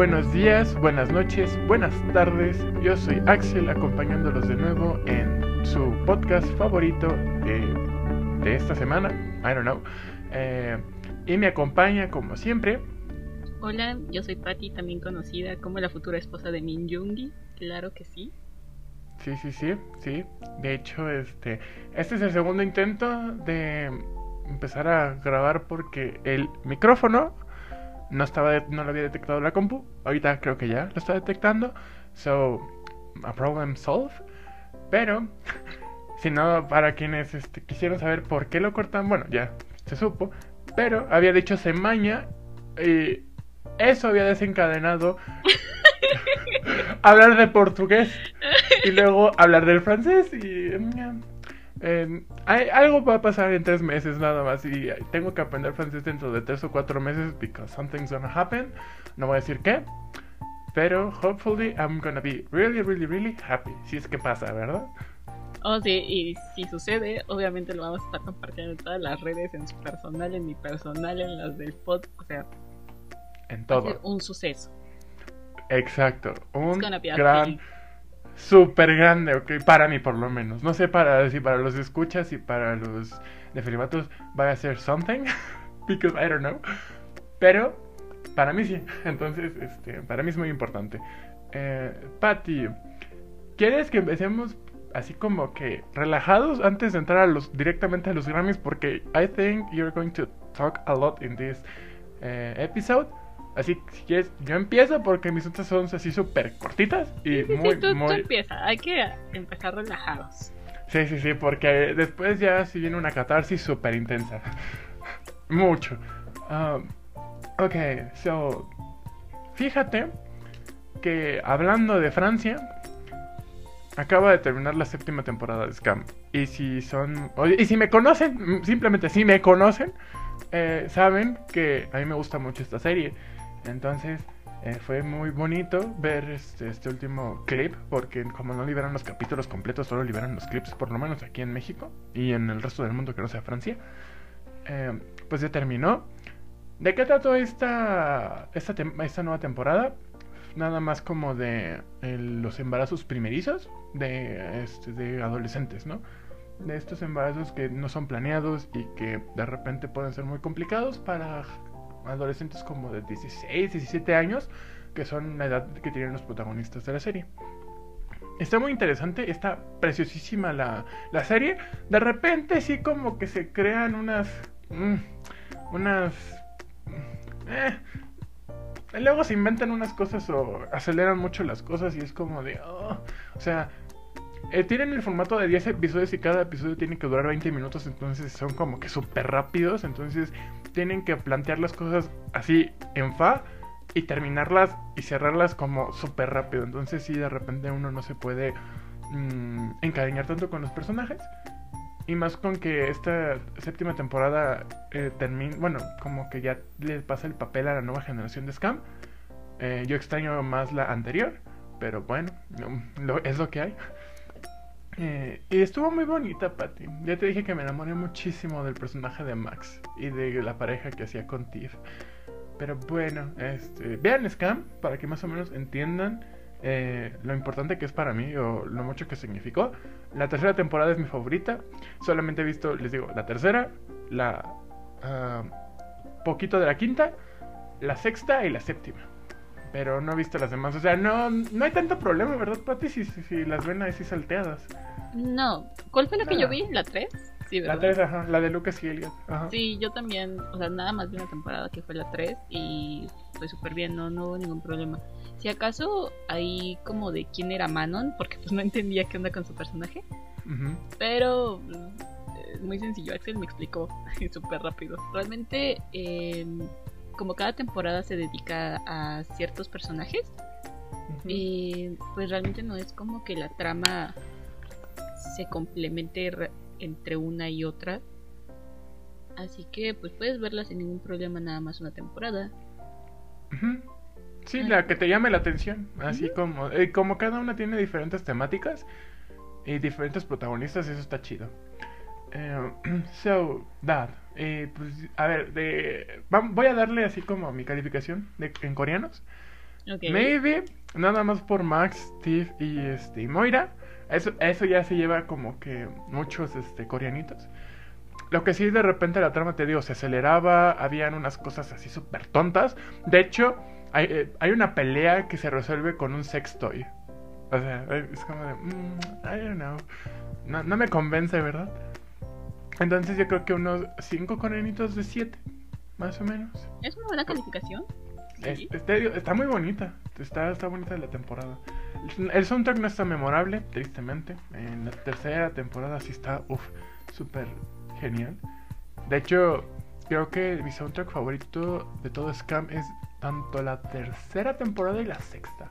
buenos días, buenas noches, buenas tardes. Yo soy Axel acompañándolos de nuevo en su podcast favorito de, esta semana. I don't know. Eh, y me acompaña como siempre. Hola, yo soy Patty, también conocida como la futura esposa de Min Jungi. Claro que sí. Sí, sí, sí, sí. De hecho, este, este es el segundo intento de empezar a grabar porque el micrófono no estaba no lo había detectado la compu. Ahorita creo que ya lo está detectando. So, a problem solved. Pero, si no, para quienes este, quisieron saber por qué lo cortan, bueno, ya se supo. Pero había dicho semaña y eso había desencadenado hablar de portugués y luego hablar del francés y hay, algo va a pasar en tres meses nada más y tengo que aprender francés dentro de tres o cuatro meses because something's gonna happen. No voy a decir qué, pero hopefully I'm gonna be really, really, really happy. Si es que pasa, ¿verdad? Oh, sí, y si sucede, obviamente lo vamos a estar compartiendo en todas las redes, en su personal, en mi personal, en las del pod, o sea, en todo. un suceso. Exacto, un gran súper grande, ok, para mí por lo menos. No sé para si para los escuchas y para los nefilimatos va a ser something, because I don't know. Pero para mí sí, entonces este, para mí es muy importante. Eh, Patty, ¿quieres que empecemos así como que relajados antes de entrar a los directamente a los Grammys? Porque I think you're going to talk a lot in this eh, episode. Así, si quieres, yo empiezo porque mis notas son así súper cortitas y muy, tú, muy... empieza, hay que empezar relajados. Sí, sí, sí, porque después ya si viene una catarsis súper intensa. Mucho. Um, ok, so... Fíjate que hablando de Francia, acaba de terminar la séptima temporada de Scam. Y si son... Y si me conocen, simplemente si me conocen, eh, saben que a mí me gusta mucho esta serie. Entonces eh, fue muy bonito ver este, este, último clip, porque como no liberan los capítulos completos, solo liberan los clips, por lo menos aquí en México y en el resto del mundo que no sea Francia. Eh, pues ya terminó. ¿De qué trató esta, esta, esta nueva temporada? Nada más como de los embarazos primerizos de, este, de adolescentes, ¿no? De estos embarazos que no son planeados y que de repente pueden ser muy complicados para adolescentes como de 16, 17 años, que son la edad que tienen los protagonistas de la serie. Está muy interesante, está preciosísima la, la serie. De repente sí como que se crean unas... Mm, unas... Eh, luego se inventan unas cosas o aceleran mucho las cosas y es como de... Oh, o sea, eh, tienen el formato de 10 episodios y cada episodio tiene que durar 20 minutos, entonces son como que súper rápidos, entonces tienen que plantear las cosas así en fa y terminarlas y cerrarlas como súper rápido. Entonces sí, de repente uno no se puede mmm, encariñar tanto con los personajes. Y más con que esta séptima temporada eh, termina, bueno, como que ya le pasa el papel a la nueva generación de Scam. Eh, yo extraño más la anterior, pero bueno, es lo que hay. Eh, y estuvo muy bonita, Patty. Ya te dije que me enamoré muchísimo del personaje de Max y de la pareja que hacía con Tiff. Pero bueno, este, vean Scam para que más o menos entiendan eh, lo importante que es para mí o lo mucho que significó. La tercera temporada es mi favorita. Solamente he visto, les digo, la tercera, la ah, poquito de la quinta, la sexta y la séptima pero no he visto las demás. O sea, no, no hay tanto problema, ¿verdad, Pati? Si, si, las ven así salteadas. No. ¿Cuál fue la que yo vi? ¿La 3? Sí, ¿verdad? La 3, ajá. La de Lucas y Elliot. Sí, yo también. O sea, nada más vi una temporada que fue la 3 y fue súper bien, no, no hubo ningún problema. Si acaso ahí como de quién era Manon, porque pues no entendía qué onda con su personaje. Pero eh, muy sencillo, Axel me explicó súper rápido. Realmente... Eh, como cada temporada se dedica a ciertos personajes, y pues realmente no es como que la trama se complemente entre una y otra. Así que pues puedes verla sin ningún problema nada más una temporada. Sí, la que te llame la atención. Así como, eh, como cada una tiene diferentes temáticas y diferentes protagonistas, eso está chido. Eh, so, pues, a ver, de, voy a darle así como mi calificación de, en coreanos. Maybe, nada más por Max, Steve y, este, Moira. Eso, eso ya se lleva como que muchos este, coreanitos. Lo que sí de repente la trama, te digo, se aceleraba, habían unas cosas así súper tontas. De hecho, hay, eh, hay una pelea que se resuelve con un sextoy. O sea, es como de, mm, I don't know. No, no me convence, ¿verdad? Entonces yo creo que unos 5 coreanitos de 7, más o menos. ¿Es una buena calificación? Es- Sí. este- está muy bonita. Está, está bonita la temporada. El soundtrack no está memorable, tristemente. En la tercera temporada sí está, uff, súper genial. De hecho, creo que mi soundtrack favorito de todo Scam es tanto la tercera temporada y la sexta.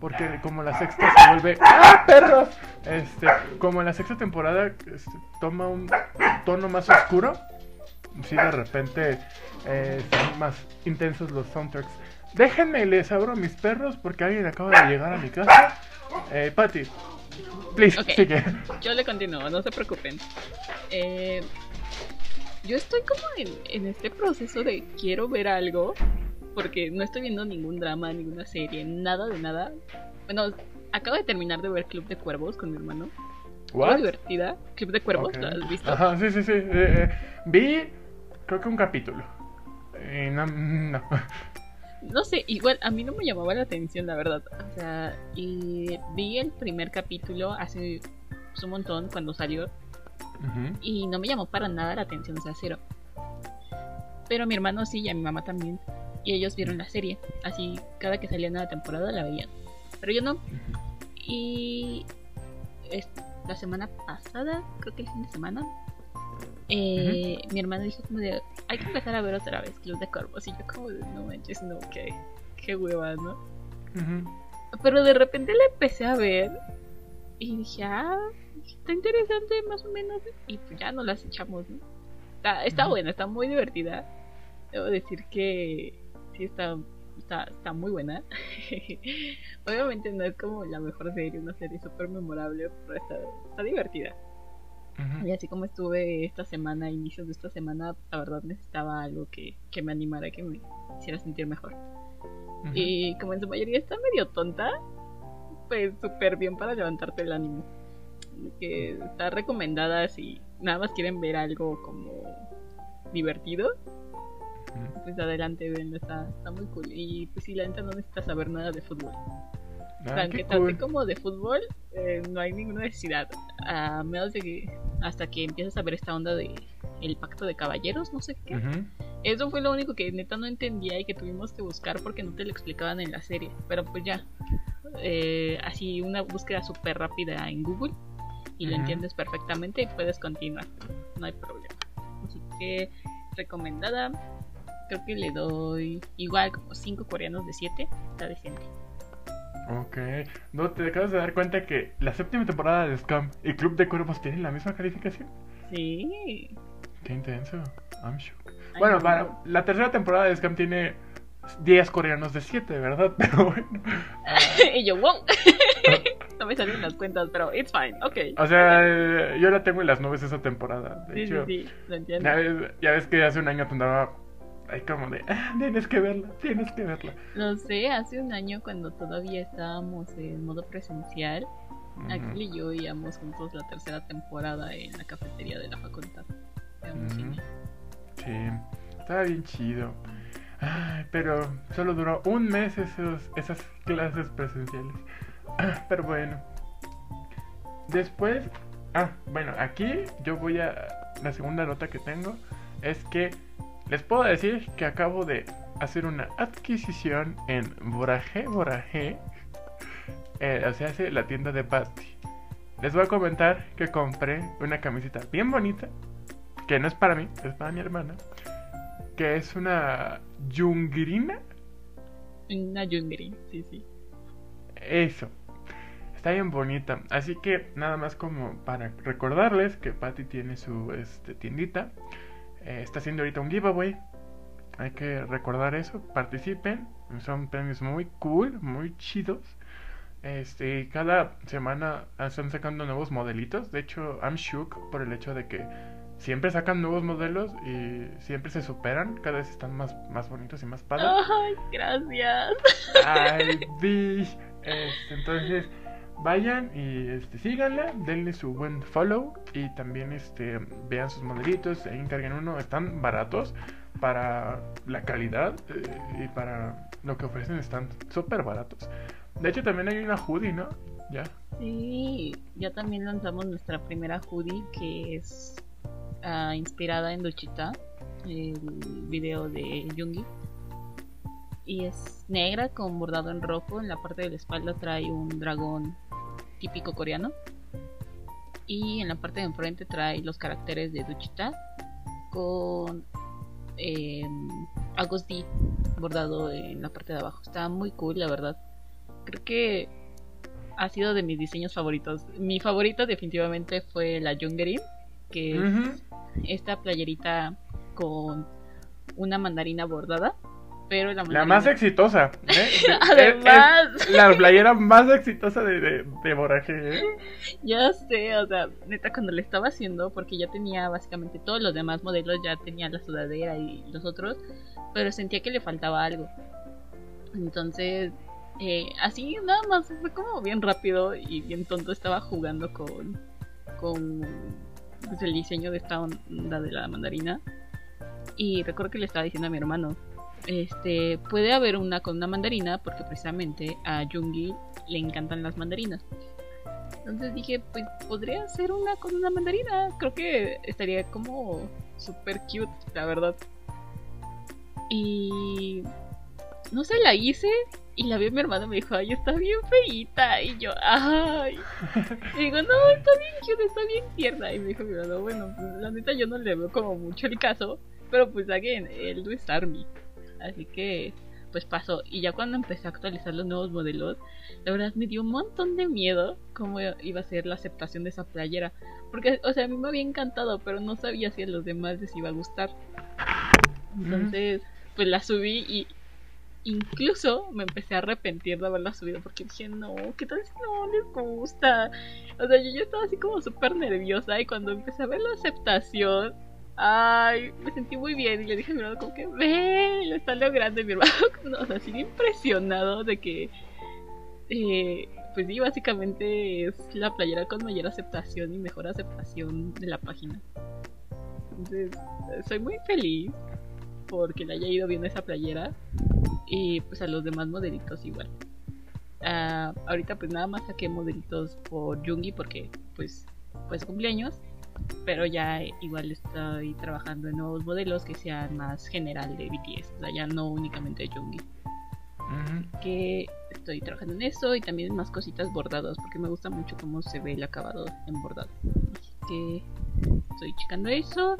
Porque como la sexta se vuelve... ¡Ah, perros! Este, como la sexta temporada este, toma un tono más oscuro. Sí, de repente eh, son más intensos los soundtracks. Déjenme, les abro a mis perros porque alguien acaba de llegar a mi casa. Eh, Patty, please, Ok. sigue. Yo le continúo, no se preocupen. Eh, yo estoy como en, en este proceso de quiero ver algo, porque no estoy viendo ningún drama, ninguna serie, nada de nada. Bueno, acabo de terminar de ver Club de Cuervos con mi hermano. What? divertida. Club de Cuervos, Ok. ¿lo has visto? Ajá, sí, sí, sí. eh, eh, vi, creo que un capítulo. Eh, no, no. No sé, igual a mí no me llamaba la atención, la verdad. O sea, y vi el primer capítulo hace pues, un montón cuando salió y no me llamó para nada la atención, o sea, cero. Pero mi hermano sí y a mi mamá también. Y ellos vieron la serie. Así, cada que salía una temporada la veían. Pero yo no. Y es- la semana pasada, creo que el fin de semana, eh, mi hermano dijo como de, hay que empezar a ver otra vez Club de Cuervos. Y yo como de, no manches, no, qué, qué hueva, ¿no? Ujú. Pero de repente la empecé a ver y dije, ah, está interesante más o menos. Y pues ya no las echamos, ¿no? Está, está buena, está muy divertida. Debo decir que sí está, está, está muy buena. Obviamente no es como la mejor serie, una serie súper memorable, pero está, está divertida. Y así como estuve esta semana, inicios de esta semana, la verdad necesitaba algo que, que me animara, que me hiciera sentir mejor. Y como en su mayoría está medio tonta, pues súper bien para levantarte el ánimo. Que está recomendada si nada más quieren ver algo como divertido. Pues adelante, venlo, está, está muy cool. Y pues si la neta no necesitas saber nada de fútbol. O sea, Ah, aunque qué trate cool. como de fútbol, eh, no hay ninguna necesidad. A menos de que hasta que empiezas a ver esta onda de el pacto de caballeros, no sé qué. Eso fue lo único que neta no entendía y que tuvimos que buscar porque no te lo explicaban en la serie. Pero pues ya, eh, así una búsqueda súper rápida en Google y lo entiendes perfectamente y puedes continuar. No hay problema. Así que recomendada. Creo que le doy igual como 5 coreanos de 7. Está decente. Ok. No, te acabas de dar cuenta que la séptima temporada de Scam y Club de Cuervos tienen la misma calificación. Sí. Qué intenso. I'm shook. Ay, Bueno, no. para, la tercera temporada de Scam tiene 10 coreanos de 7, ¿verdad? Pero bueno. y yo, wow. no me salen las cuentas, pero it's fine. Ok. O sea, yo la tengo en las nubes esa temporada. De Sí, hecho, sí, sí. Lo entiendo. Ya, ves, ya ves que hace un año te andaba ahí como de, ah, tienes que verla, tienes que verla. Lo sé, hace un año cuando todavía estábamos en modo presencial. Axel y yo íbamos juntos la tercera temporada en la cafetería de la facultad. Un Ujú. cine. Sí, estaba bien chido. Ay, pero solo duró un mes esos, esas clases presenciales. Pero bueno. Después, ah, bueno, aquí yo voy a... La segunda nota que tengo es que les puedo decir que acabo de hacer una adquisición en Borajé, Borajé. Eh, o sea, hace la tienda de Basti. Les voy a comentar que compré una camiseta bien bonita que no es para mí, es para mi hermana, que es una yungrina, Una Jungri, sí, sí. eso. Está bien bonita, así que nada más como para recordarles que Patty tiene su este, tiendita, eh, está haciendo ahorita un giveaway. Hay que recordar eso, participen, son premios muy cool, muy chidos. Este, cada semana están sacando nuevos modelitos. De hecho, I'm shook por el hecho de que siempre sacan nuevos modelos y siempre se superan, cada vez están más, más bonitos y más padres. Ay, gracias. Ay. Este, entonces, vayan y este, síganla, denle su buen follow y también este, vean sus modelitos, ahí encarguen uno, están baratos para la calidad eh, y para lo que ofrecen están súper baratos. De hecho también hay una hoodie, ¿no? Ya. Sí, ya también lanzamos nuestra primera hoodie que es ah, inspirada en Luchita, el video de Jungi. Y es negra con bordado en rojo. En la parte de la espalda trae un dragón típico coreano. Y en la parte de enfrente trae los caracteres de Duchita con eh, Agos D bordado en la parte de abajo. Está muy cool, la verdad. Creo que ha sido de mis diseños favoritos. Mi favorito definitivamente fue la Jungerin, que es esta playerita con una mandarina bordada. Pero la, la más exitosa. ¿eh? Además. Es, la playera más exitosa de, de, de Borage. ¿eh? Ya sé, o sea, neta, cuando le estaba haciendo, porque ya tenía básicamente todos los demás modelos, ya tenía la sudadera y los otros, pero sentía que le faltaba algo. Entonces, eh, así nada más, fue como bien rápido y bien tonto. Estaba jugando con, con pues, el diseño de esta onda de la mandarina. Y recuerdo que le estaba diciendo a mi hermano, este, puede haber una con una mandarina porque precisamente a Jungi le encantan las mandarinas. Entonces dije, pues podría ser una con una mandarina. Creo que estaría como super cute, la verdad. Y no sé, la hice y la vi a mi hermano me dijo, ay, está bien feita. Y yo, ay. Y digo, no, está bien cute, está bien tierna. Y me dijo mi hermano, bueno, pues, la neta yo no le veo como mucho el caso. Pero pues again, él no es Army. Así que pues pasó. Y ya cuando empecé a actualizar los nuevos modelos, la verdad me dio un montón de miedo cómo iba a ser la aceptación de esa playera. Porque, o sea, a mí me había encantado, pero no sabía si a los demás les iba a gustar. Entonces, pues la subí y incluso me empecé a arrepentir de haberla subido porque dije, no, ¿qué tal si no les gusta? O sea, yo ya estaba así como súper nerviosa y cuando empecé a ver la aceptación, Ay, me sentí muy bien y le dije a mi hermano como que, ve, lo está logrando. Mi hermano, no, o sea, así impresionado de que, eh, pues sí, básicamente es la playera con mayor aceptación y mejor aceptación de la página. Entonces, soy muy feliz porque le haya ido bien esa playera y pues a los demás modelitos igual. Uh, ahorita pues nada más saqué modelitos por Jungi porque pues pues cumpleaños pero ya igual estoy trabajando en nuevos modelos que sean más general de BTS, o sea, ya no únicamente de Jungkook. Que estoy trabajando en eso y también en más cositas bordadas porque me gusta mucho cómo se ve el acabado en bordado. Así que estoy checando eso.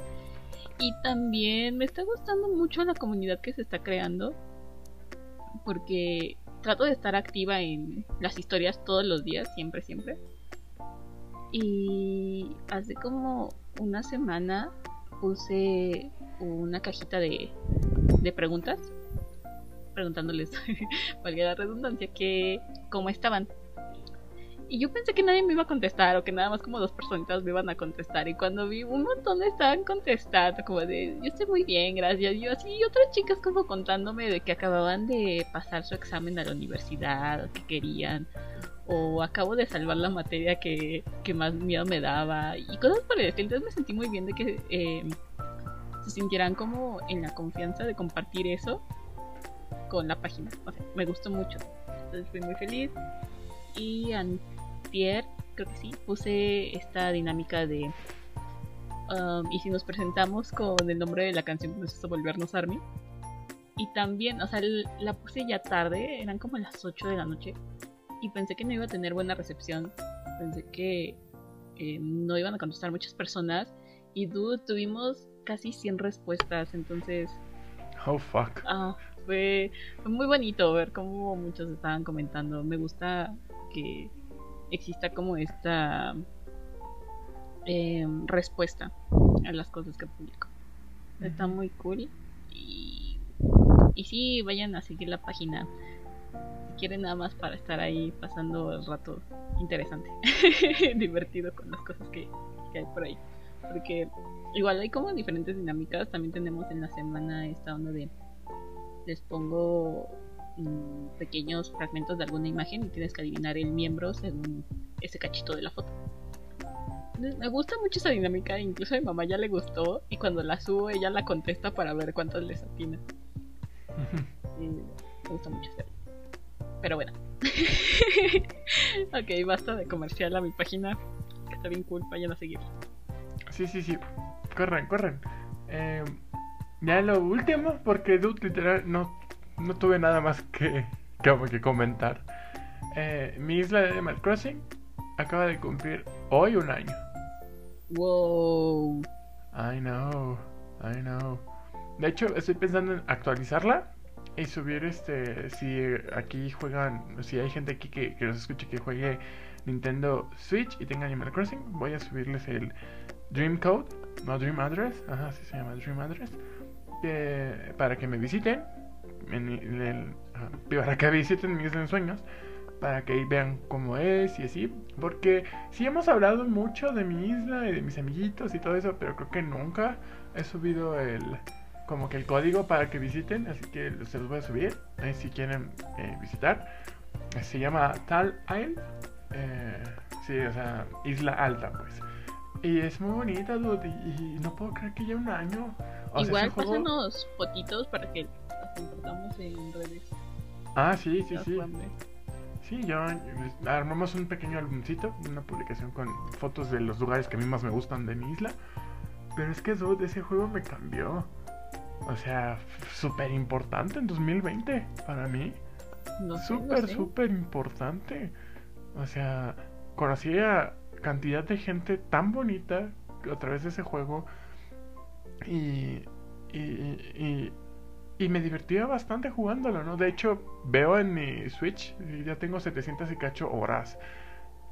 Y también me está gustando mucho la comunidad que se está creando porque trato de estar activa en las historias todos los días, siempre, siempre. Y hace como una semana puse una cajita de, de preguntas, preguntándoles, valga la redundancia, que cómo estaban. Y yo pensé que nadie me iba a contestar o que nada más como dos personitas me iban a contestar. Y cuando vi un montón estaban contestando, como de, yo estoy muy bien, gracias. Y yo y otras chicas como contándome de que acababan de pasar su examen a la universidad, que querían, o acabo de salvar la materia que, más miedo me daba y cosas por el estilo. Entonces me sentí muy bien de que eh, se sintieran como en la confianza de compartir eso con la página. O sea, me gustó mucho. Entonces fui muy feliz. Y antier, creo que sí, puse esta dinámica de... Um, y si nos presentamos con el nombre de la canción, pues a volvernos Army. Y también, o sea, la puse ya tarde, eran como las 8 de la noche y pensé que no iba a tener buena recepción. Pensé que eh, no iban a contestar muchas personas. Y dude, tuvimos casi 100 respuestas, entonces... Oh, fuck. Ah, fue, fue muy bonito ver cómo muchos estaban comentando. Me gusta que exista como esta eh, respuesta a las cosas que publico. Está muy cool. Y, y sí, vayan a seguir la página quieren nada más para estar ahí pasando el rato interesante, divertido con las cosas que, hay por ahí. Porque igual hay como diferentes dinámicas. También tenemos en la semana esta onda de les pongo mm, pequeños fragmentos de alguna imagen y tienes que adivinar el miembro según ese cachito de la foto. Me gusta mucho esa dinámica, incluso a mi mamá ya le gustó y cuando la subo ella la contesta para ver cuántas les atina. Me gusta mucho hacerlo. Pero bueno. ok, basta de comercial a mi página. Que está bien cool, vayan a seguir. Sí, sí, sí. Corren, corren. Eh, ya lo último, porque Dude literal no, no tuve nada más que, que, que comentar. Eh, mi isla de Animal Crossing acaba de cumplir hoy un año. Wow. I know, I know. De hecho, estoy pensando en actualizarla y subir este. Si aquí juegan, si hay gente aquí que, que nos escuche que juegue Nintendo Switch y tenga Animal Crossing, voy a subirles el Dream Code, no Dream Address, ajá, así se llama Dream Address, para que me visiten, en el- para que visiten mis ensueños, para que vean cómo es y así, porque sí hemos hablado mucho de mi isla y de mis amiguitos y todo eso, pero creo que nunca he subido el como que el código para que visiten, así que se los voy a subir, ahí si quieren eh, visitar. Se llama Tal Isle, eh, sí, o sea, Isla Alta, pues. Y es muy bonita, dude, y, y no puedo creer que ya un año. O sea, Igual juego- pásanos fotitos para que las compartamos en redes. Ah, sí, sí, sí. Sí, yo armamos un pequeño álbumcito, una publicación con fotos de los lugares que a mí más me gustan de mi isla. Pero es que dude, ese juego me cambió. O sea, súper importante en 2020 para mí. No sé, no Súper, sé. súper importante. O sea, conocí a cantidad de gente tan bonita a través de ese juego. Y, y, y, y me divertía bastante jugándolo, ¿no? De hecho, veo en mi Switch, ya tengo 700 y cacho horas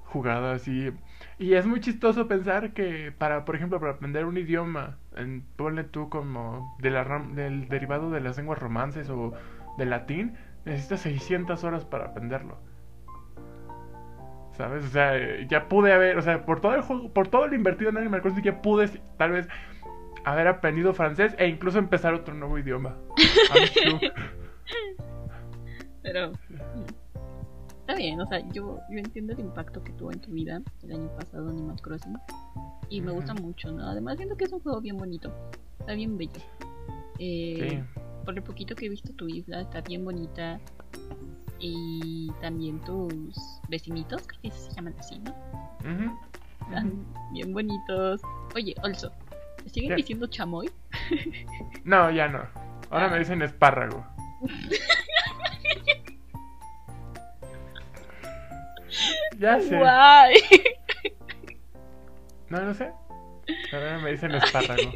jugadas y, y es muy chistoso pensar que para, por ejemplo, para aprender un idioma, en, ponle tú como de la ram- del derivado de las lenguas romances o del latín, necesitas 600 horas para aprenderlo. ¿Sabes? O sea, ya pude haber, o sea, por todo el juego, por todo lo invertido en Animal Crossing, ya pude tal vez haber aprendido francés e incluso empezar otro nuevo idioma. Pero está bien, o sea, yo, yo entiendo el impacto que tuvo en tu vida el año pasado Animal Crossing. Y me gusta mucho, ¿no? Además siento que es un juego bien bonito. Está bien bello. Eh, Sí. Por lo poquito que he visto tu isla, está bien bonita. Y también tus vecinitos, creo que se llaman así, ¿no? Están bien bonitos. Oye, also, ¿te siguen diciendo chamoy? No, ya no. Ahora me dicen espárrago. ya sé. ¡Guay! No, no sé. Ahora me dicen espárrago.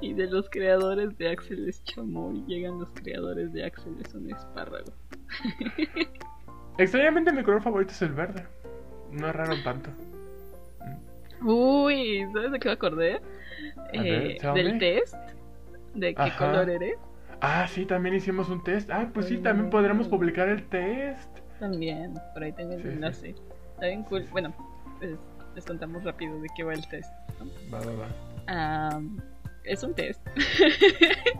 Y de los creadores de Axel es chamoy, llegan los creadores de Axel es un espárrago. Extrañamente mi color favorito es el verde. No erraron tanto. Uy, ¿sabes de qué me acordé? Ver, Eh, del test. ¿De qué Ajá. color eres? Ah, sí, también hicimos un test. Ah, pues sí, Mm. también podremos publicar el test. También, por ahí tengo el Sí, sí. enlace. Está bien cool. Bueno, pues les contamos rápido de qué va el test. ¿no? Va, va, va. Ah, es un test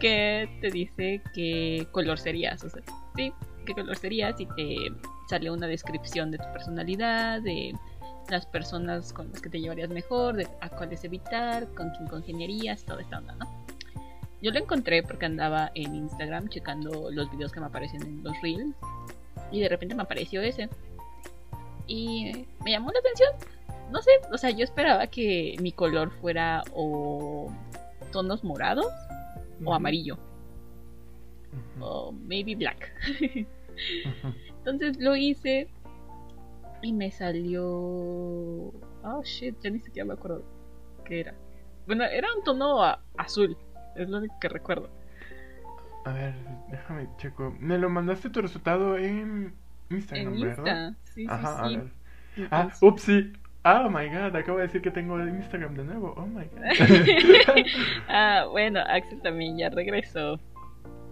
que te dice qué color serías. O sea, sí, qué color serías y te sale una descripción de tu personalidad, de las personas con las que te llevarías mejor, de a cuáles evitar, con quién congeniarías, toda esta onda, ¿no? Yo lo encontré porque andaba en Instagram checando los videos que me aparecen en los reels y de repente me apareció ese. Y me llamó la atención. No sé, o sea, yo esperaba que mi color fuera o tonos morados o amarillo o maybe black. Entonces lo hice y me salió. Oh shit, ya ni siquiera me acuerdo qué era. Bueno, era un tono azul, es lo único que recuerdo. A ver, déjame checo. Me lo mandaste tu resultado en Instagram, En ¿verdad? Insta, sí, sí, Ajá, sí. a ver. Ah, upsi. Oh my god, acabo de decir que tengo Instagram de nuevo. Oh my god. ah, bueno, Axel también ya regresó a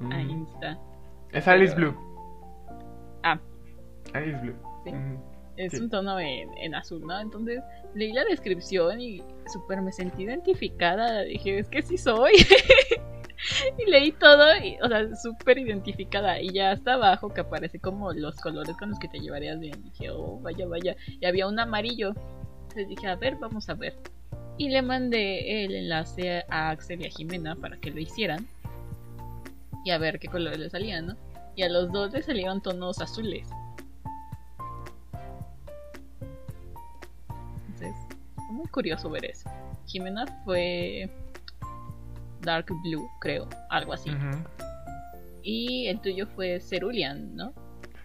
Mm. Insta. Es Alice pero- Blue. Ah. Alice Blue. Sí. Mm. Es Sí. un tono en, en azul, ¿no? Entonces leí la descripción y súper me sentí identificada. Dije, es que sí soy. y leí todo, y, o sea, súper identificada. Y ya hasta abajo que aparece como los colores con los que te llevarías bien. Dije, oh, vaya, vaya. Y había un amarillo. Entonces dije, a ver, vamos a ver. Y le mandé el enlace a Axel y a Jimena para que lo hicieran. Y a ver qué colores le salían, ¿no? Y a los dos le salieron tonos azules. Muy curioso ver eso. Jimena fue Dark Blue, creo, algo así. Y el tuyo fue Cerulean, ¿no?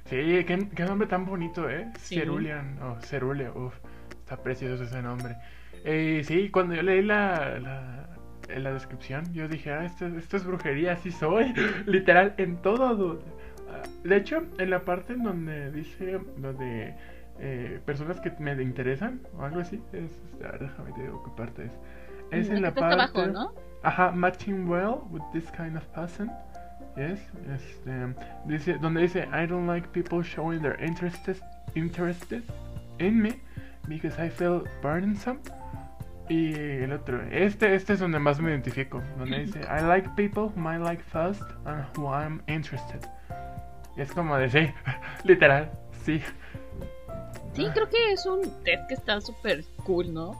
Sí, qué, qué nombre tan bonito, ¿eh? Sí. Cerulean, o Cerule, uff, está precioso ese nombre. Eh, sí, cuando yo leí la, la, en la descripción, yo dije, ah, esto, esto es brujería, así soy, literal, en todo. Ah, De hecho, en la parte en donde dice lo de eh, personas que me interesan, o algo así, es, a ver, déjame te digo qué parte es. Es Mm, en la parte... abajo, ¿no? Ajá, matching well with this kind of person. Yes, este, dice, donde dice, I don't like people showing their interested, interested in me because I feel burdensome. Y el otro, este, este es donde más me identifico, donde dice, I like people whom I like first and who I'm interested. Y es como de, sí, literal, sí. Sí, creo que es un test que está súper cool, ¿no?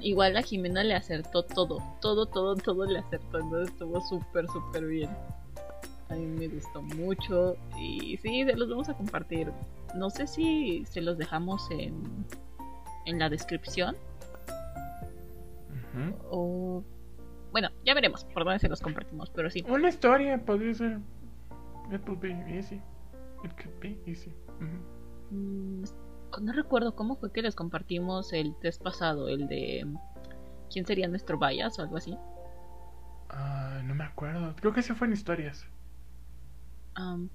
Igual a Jimena le acertó todo, todo, todo, todo le acertó, entonces estuvo súper, súper bien. A mí me gustó mucho y sí, se los vamos a compartir. No sé si se los dejamos en, en la descripción o... Bueno, ya veremos por dónde se los compartimos, pero sí. Una historia podría ser. It would be easy. It could be easy. Mm, No recuerdo cómo fue que les compartimos el test pasado, el de... ¿Quién sería nuestro bias o algo así? Ah, no me acuerdo. Creo que se fue en historias. Am,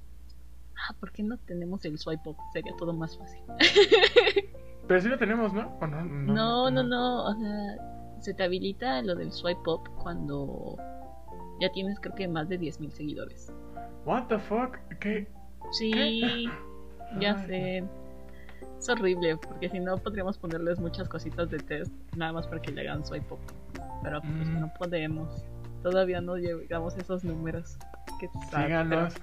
ah, ¿por qué no tenemos el swipe up? Sería todo más fácil. Pero sí lo tenemos, ¿no? ¿O no, No, no, no. O sea, se te habilita lo del swipe up cuando ya tienes creo que más de 10.000 seguidores. What the fuck? ¿Qué? Sí, ya Ay, sé. Es horrible, porque si no podríamos ponerles muchas cositas de test, nada más para que le hagan swipe up. Pero pues Mm. no podemos. Todavía no llegamos a esos números. Síganos. Síganos.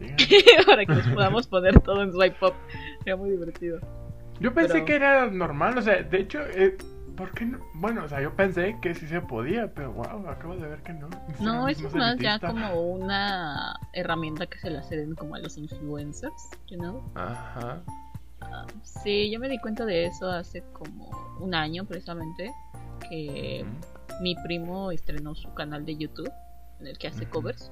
para que les podamos poner todo en swipe up. Sería muy divertido. Yo pensé Pero- que era normal, o sea, de hecho, eh, ¿por qué no? Bueno, o sea, yo pensé que sí se podía, pero wow, acabo de ver que no. No, eso es más ya como una herramienta que se le hacen como a los influencers, you know? Ajá. Sí, yo me di cuenta de eso hace como un año precisamente, que mi primo estrenó su canal de YouTube en el que hace covers.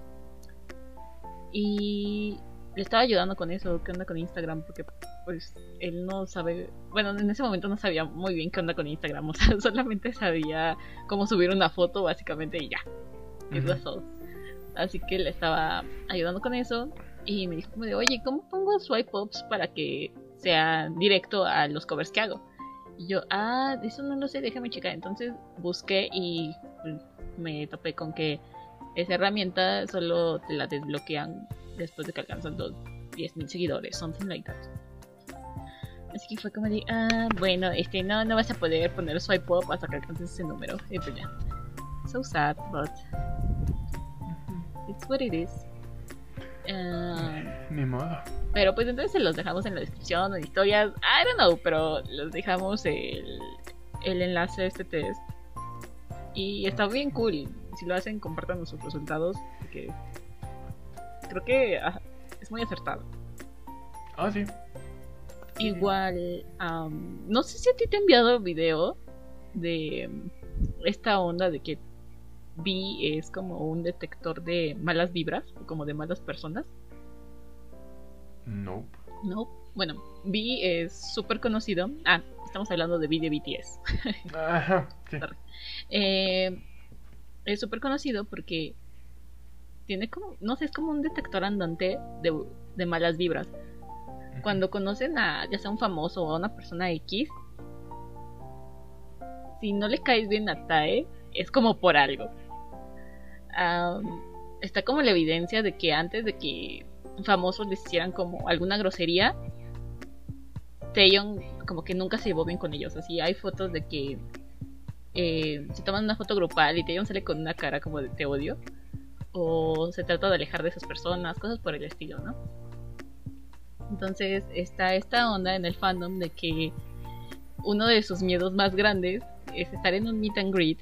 Y le estaba ayudando con eso, qué onda con Instagram, porque pues él no sabe, bueno, en ese momento no sabía muy bien qué onda con Instagram, o sea, solamente sabía cómo subir una foto básicamente y ya. Eso es todo. Así que le estaba ayudando con eso y me dijo como de, oye, ¿cómo pongo swipe ups para que sea directo a los covers que hago? Y yo, ah, eso no lo sé, déjame checar. Entonces busqué y pues, me topé con que esa herramienta solo te la desbloquean después de que alcanzan los 10.000 seguidores, something like that. Así que fue como de, ah, bueno, este, no, no vas a poder poner swipe up hasta que alcances ese número. Y pues ya. So sad, but it's what it is. Ah, Ni modo. pero pues entonces se los dejamos en la descripción o en historias. I don't know, pero les dejamos el, el enlace a este test. Y está bien cool. Si lo hacen, compartan sus resultados. Porque creo que ah, es muy acertado. Ah, sí. Igual, am, no sé si a ti te he enviado video de esta onda de que Vi es como un detector de malas vibras, o como de malas personas. Nope. No, bueno, V es súper conocido. Ah, estamos hablando de V de BTS. Ajá, sí. Eh, es súper conocido porque tiene como, no sé, es como un detector andante de, de malas vibras. Cuando conocen a ya sea un famoso o a una persona X, si no le caes bien a Tae, es como por algo. Am, está como la evidencia de que antes de que famosos les hicieran como alguna grosería, Taeyong como que nunca se llevó bien con ellos. Así hay fotos de que eh, se toman una foto grupal y Taeyong sale con una cara como de te odio. O se trata de alejar de esas personas, cosas por el estilo, ¿no? Entonces está esta onda en el fandom de que uno de sus miedos más grandes es estar en un meet and greet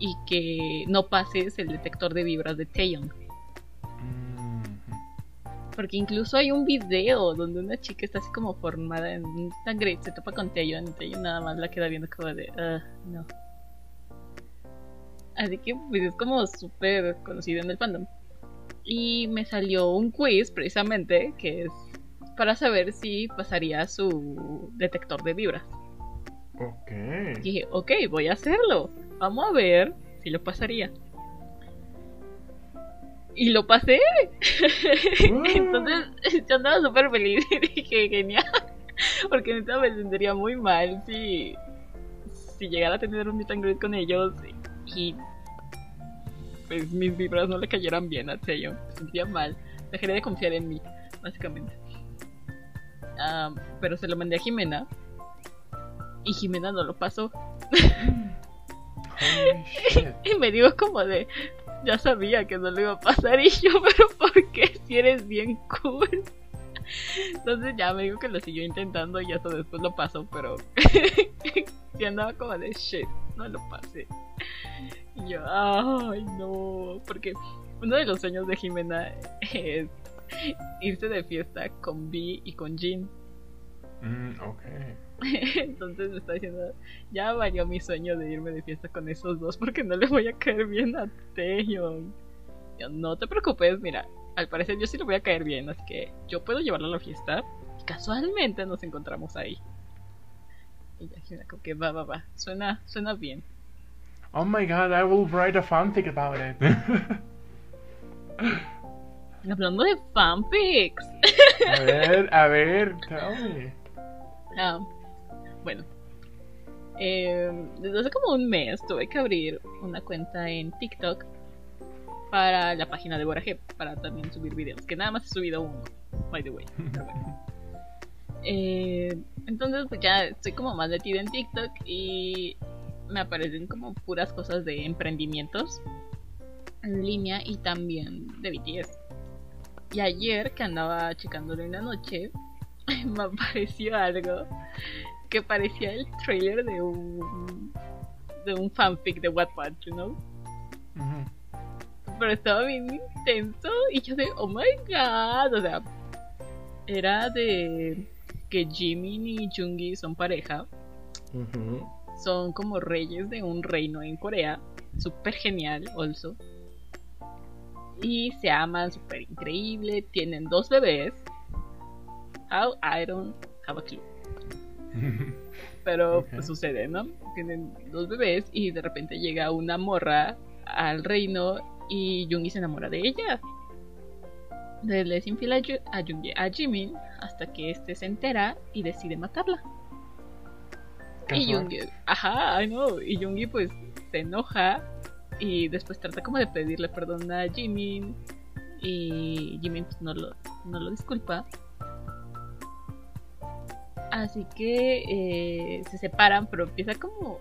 y que no pases el detector de vibras de Taeyong. Mm, Porque incluso hay un video donde una chica está así como formada en un greet, se topa con Taeyong y Taeyong nada más la queda viendo como de, "Ah, no. Así que pues es como súper conocido en el fandom. Y me salió un quiz precisamente que es para saber si pasaría su detector de vibras. Ok. Y dije, ok, voy a hacerlo. Vamos a ver si lo pasaría. Y lo pasé. Entonces yo andaba súper feliz y dije, genial. Porque neta me sentiría muy mal si, si llegara a tener un meet and greet con ellos y pues mis vibras no le cayeran bien a Taeyong. Me sentía mal. Dejaría de confiar en mí, básicamente. Ah, pero se lo mandé a Jimena. Y Jimena no lo pasó. Y me digo como de, ya sabía que no lo iba a pasar y yo, pero ¿por qué si eres bien cool? Entonces ya me dijo que lo siguió intentando y hasta después lo pasó, pero sí andaba como de shit, no lo pasé. Y yo, ay no, porque uno de los sueños de Jimena es irse de fiesta con Vi y con Jin. Mm, ok. Entonces me está diciendo, ya valió mi sueño de irme de fiesta con esos dos porque no le voy a caer bien a Taeyong. Yo, no te preocupes, mira, al parecer yo sí le voy a caer bien, así que yo puedo llevarlo a la fiesta. Y casualmente nos encontramos ahí. Y ya como que va, va, va, suena, suena bien. Oh my god, I will write a fanfic about it. Hablando de fanfics. a ver, a ver, tell me. Ah, bueno. Eh, desde hace como un mes tuve que abrir una cuenta en TikTok para la página de Borajep, para también subir videos, que nada más he subido uno, by the way. Pero bueno. Eh, entonces pues ya estoy como más metida en TikTok y me aparecen como puras cosas de emprendimientos en línea y también de BTS. Y ayer que andaba checándolo en la noche, me apareció algo que parecía el trailer de un de un fanfic de Wattpad, you know? Pero estaba bien intenso y yo de, oh my god, o sea, era de que Jimin y Jungi son pareja, son como reyes de un reino en Corea, súper genial, also. Y se aman, súper increíble, tienen dos bebés. How I don't have a clue. Pero pues sucede, ¿no? Tienen dos bebés y de repente llega una morra al reino y Jungi se enamora de ella. Le es infiel a, a Jungi- a Jimin hasta que este se entera y decide matarla. Y. Jungi, ajá, I know. Y Jungi pues se enoja y después trata como de pedirle perdón a Jimin. Y Jimin pues no lo, no lo disculpa. Así que eh, se separan, pero empieza como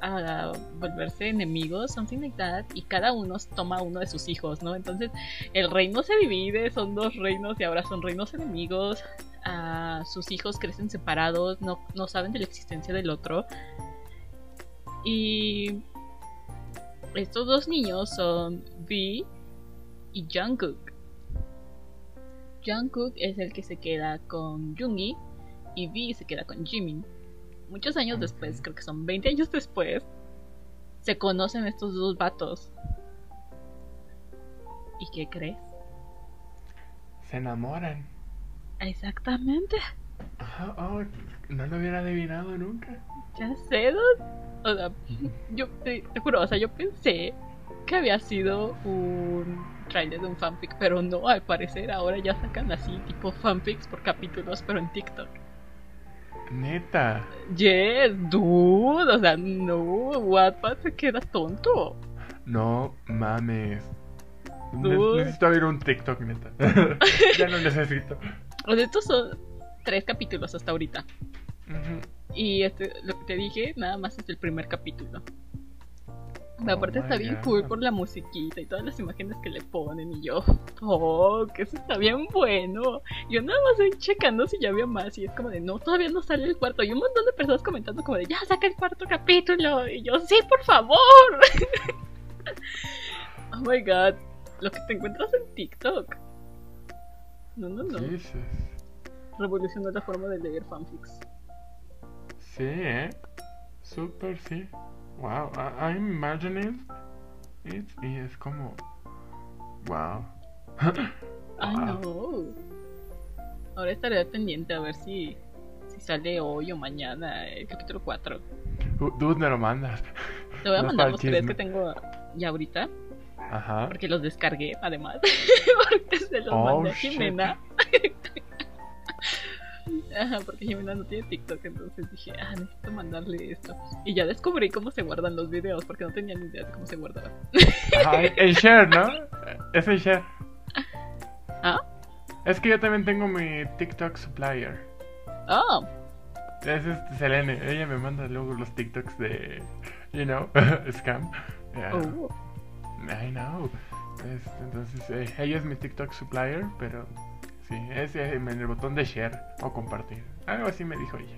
a volverse enemigos, something like that, y cada uno toma uno de sus hijos, ¿no? Entonces el reino se divide, son dos reinos y ahora son reinos enemigos. Ah, sus hijos crecen separados, no, no saben de la existencia del otro. Y estos dos niños son V y Jungkook. Jungkook es el que se queda con Jungi y V se queda con Jimin. Muchos años después, creo que son 20 años después, se conocen estos dos vatos. ¿Y qué crees? Se enamoran. Exactamente. Ajá, oh, no lo hubiera adivinado nunca. Ya sé, dude. O sea, yo te, te juro, o sea, yo pensé que había sido un trailer de un fanfic, pero no, al parecer ahora ya sacan así tipo fanfics por capítulos, pero en TikTok. Neta. Yes, dude, o sea, no, Wattpad se queda tonto. No mames. Ne- necesito abrir un TikTok, neta. ya lo necesito. O sea, estos son tres capítulos hasta ahorita. Y este, lo que te dije, nada más es el primer capítulo. Oh aparte está bien God. cool por la musiquita y todas las imágenes que le ponen. Y yo, oh, que eso está bien bueno. Yo nada más estoy checando si ya había más. Y es como de, no, todavía no sale el cuarto. Y un montón de personas comentando como de, ya saca el cuarto capítulo. Y yo, sí, por favor. oh my god, lo que te encuentras en TikTok. No, no, no. Jesus. Revolucionó la forma de leer fanfics. Sí, ¿eh? Super, sí. Wow, I- I'm imagining it y es como... Wow. Ay, Wow. no. Ahora estaré pendiente a ver si, si sale hoy o mañana el capítulo 4. Du- Dude, me lo mandas. Te voy a No mandar los tres que tengo ya ahorita, Ajá. porque los descargué además. porque se los Oh, mandé a. Jimena. Ajá, porque Jimena no tiene TikTok, entonces dije, ah, necesito mandarle esto. Y ya descubrí cómo se guardan los videos, porque no tenía ni idea de cómo se guardaban. Ajá, el share, ¿no? Es el share. ¿Ah? Es que yo también tengo mi TikTok supplier. Oh, Es este Selene. Ella me manda luego los TikToks de, you know, scam. Yeah. oh. I know. Este, entonces, eh, ella es mi TikTok supplier, pero sí, es eh, en el botón de share o compartir. Algo así me dijo ella.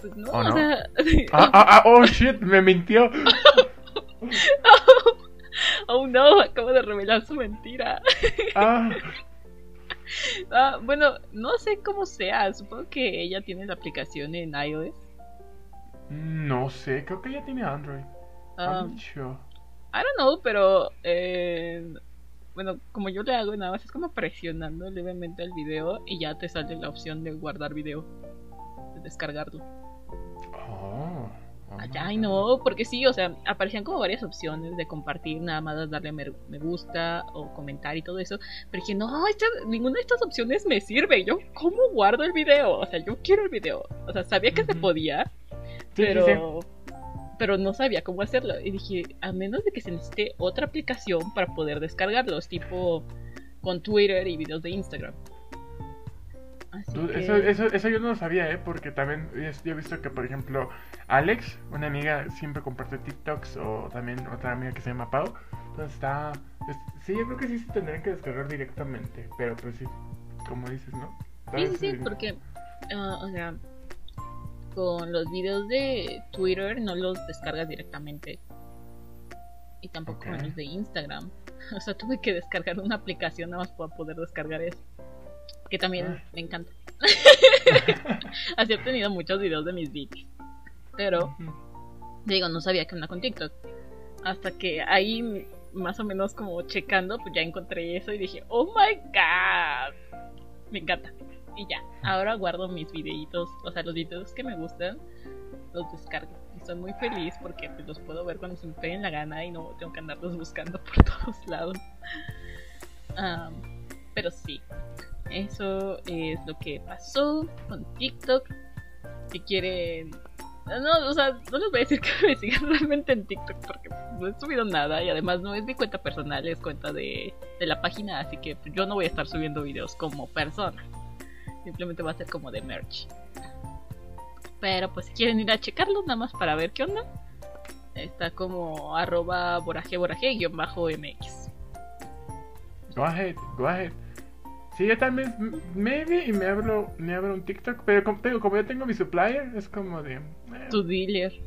Pues no, ¿O o no? sea. Ah, ah, ah, oh shit, me mintió. oh no, acabo de revelar su mentira. Ah, Ah, bueno, no sé cómo sea. Supongo que ella tiene la aplicación en iOS. no sé, creo que ella tiene Android. I'm sure. I don't know, pero eh, bueno, como yo le hago nada más es como presionando levemente el video y ya te sale la opción de guardar video, de descargarlo. Oh. oh Ay, no, porque sí, o sea, aparecían como varias opciones de compartir, nada más darle me, me gusta o comentar y todo eso. Pero dije, no, esta- ninguna de estas opciones me sirve. Yo, ¿cómo guardo el video? O sea, yo quiero el video. O sea, sabía que se podía, Sí, sí, pero, sí. Pero no sabía cómo hacerlo. Y dije, a menos de que se necesite otra aplicación para poder descargarlos, tipo con Twitter y videos de Instagram. Así Dude, que... Eso, eso, eso yo no lo sabía, ¿eh? Porque también yo he visto que, por ejemplo, Alex, una amiga, siempre comparte TikToks, o también otra amiga que se llama Pau. Entonces está... es- sí, yo creo que sí se tendrían que descargar directamente, pero pues sí, como dices, ¿no? Sí, sí, sí, porque, ah, o sea, con los videos de Twitter no los descargas directamente. Y tampoco con Ok. los de Instagram. O sea, tuve que descargar una aplicación nada más para poder descargar eso. Que también Ay. me encanta. Así he obtenido muchos videos de mis beats. Pero, digo, no sabía que onda con TikTok. Hasta que ahí, más o menos como checando, pues ya encontré eso y dije, oh my god. Me encanta. Y ya, ahora guardo mis videitos, o sea, los videos que me gustan, los descargo. Y estoy muy feliz porque pues, los puedo ver cuando se me peguen la gana y no tengo que andarlos buscando por todos lados. Am, pero sí, eso es lo que pasó con TikTok. Si quieren no, o sea, no les voy a decir que me sigan realmente en TikTok porque no he subido nada y además no es mi cuenta personal, es cuenta de, de la página, así que yo no voy a estar subiendo videos como persona. Simplemente va a ser como de merch. Pero pues si quieren ir a checarlo nada más para ver qué onda, está como arroba boraje boraje guion bajo mx. Go ahead, go ahead. Sí, yo también, maybe, y me abro, me abro un TikTok, pero como, te digo, como yo tengo mi supplier, es como de... eh, Tu dealer.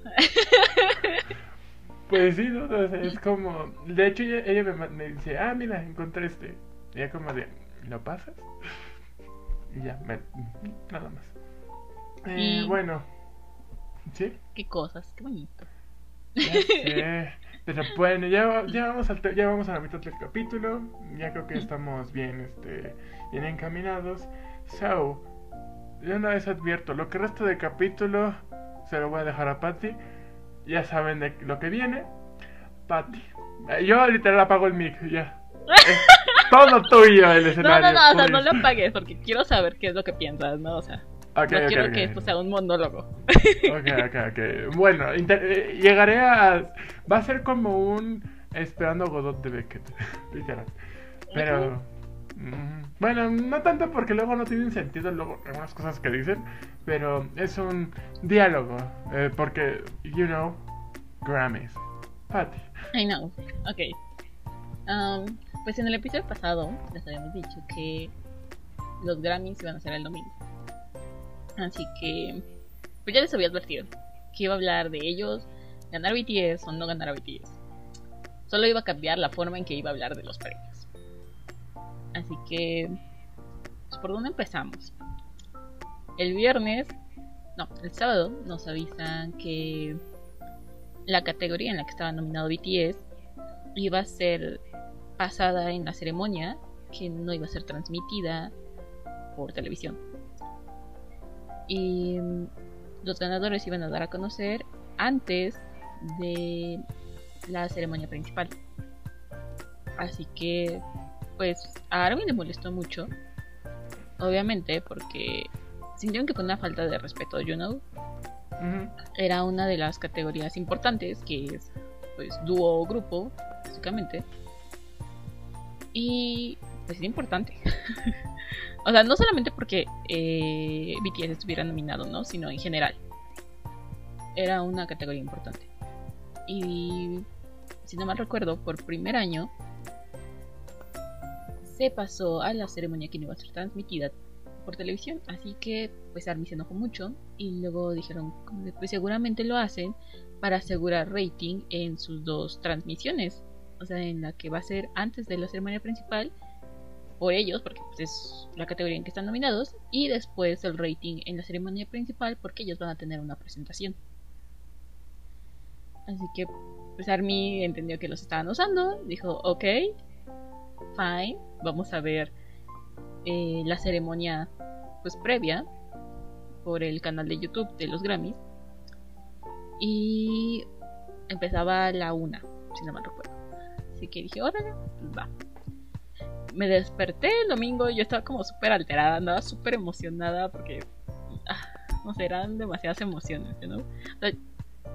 Pues sí, ¿no? O sea, es como... De hecho, ella, ella me, ma- me dice, ah, mira, encontré este. Y ya como de, ¿lo pasas? Y ya, me- nada más. Eh, Y- Bueno, ¿sí? Qué cosas, qué bonito. Ya. Pero bueno, ya, ya, vamos al ya vamos a la mitad del capítulo. Ya creo que estamos bien, este, bien encaminados. So, de una vez advierto, lo que resta del capítulo se lo voy a dejar a Patty. Ya saben de lo que viene. Patty. Eh, Yo literal apago el mic, ya. Todo tuyo el No, escenario. no, no, o sea, please. no lo apagues porque quiero saber qué es lo que piensas, ¿no? O sea, Ok, no ok, quiero ok. que esto sea un monólogo. Ok, ok, ok. Bueno, eh, llegaré a. Va a ser como un Esperando Godot de Beckett. Literal. Pero. Mm, Bueno, no tanto porque luego no tienen sentido luego algunas cosas que dicen, pero es un diálogo, eh, porque, you know, Grammys. Patty. I know. Ok. Um, pues en el episodio pasado les habíamos dicho que los Grammys iban a ser el domingo. Así que, pues ya les había advertido que iba a hablar de ellos, ganar BTS o no ganar a BTS. Solo iba a cambiar la forma en que iba a hablar de los premios. Así que, pues, ¿por dónde empezamos? El viernes, no, el sábado nos avisan que la categoría en la que estaba nominado BTS iba a ser pasada en la ceremonia, que no iba a ser transmitida por televisión. Y mm, los ganadores iban a dar a conocer antes de la ceremonia principal. Así que, pues, a Armin le molestó mucho. Obviamente, porque sintieron que fue una falta de respeto, you know. Era una de las categorías importantes, que es, pues, dúo o grupo, básicamente. Y, pues, es importante. o sea, no solamente porque eh, BTS estuviera nominado, ¿no? Sino en general. Era una categoría importante. Y si no mal recuerdo, por primer año se pasó a la ceremonia que no iba a ser transmitida por televisión. Así que pues Army se enojó mucho y luego dijeron pues seguramente lo hacen para asegurar rating en sus dos transmisiones. O sea, en la que va a ser antes de la ceremonia principal por ellos, porque pues, es la categoría en que están nominados, y después el rating en la ceremonia principal porque ellos van a tener una presentación. Así que pues Army entendió que los estaban usando, dijo, ok, fine, vamos a ver eh, la ceremonia pues previa por el canal de YouTube de los Grammys. Y empezaba la una, si no mal recuerdo. Así que dije, órale, va. Me desperté el domingo y yo estaba como súper alterada, andaba súper emocionada porque, ah, no sé, eran demasiadas emociones, ¿no? O sea,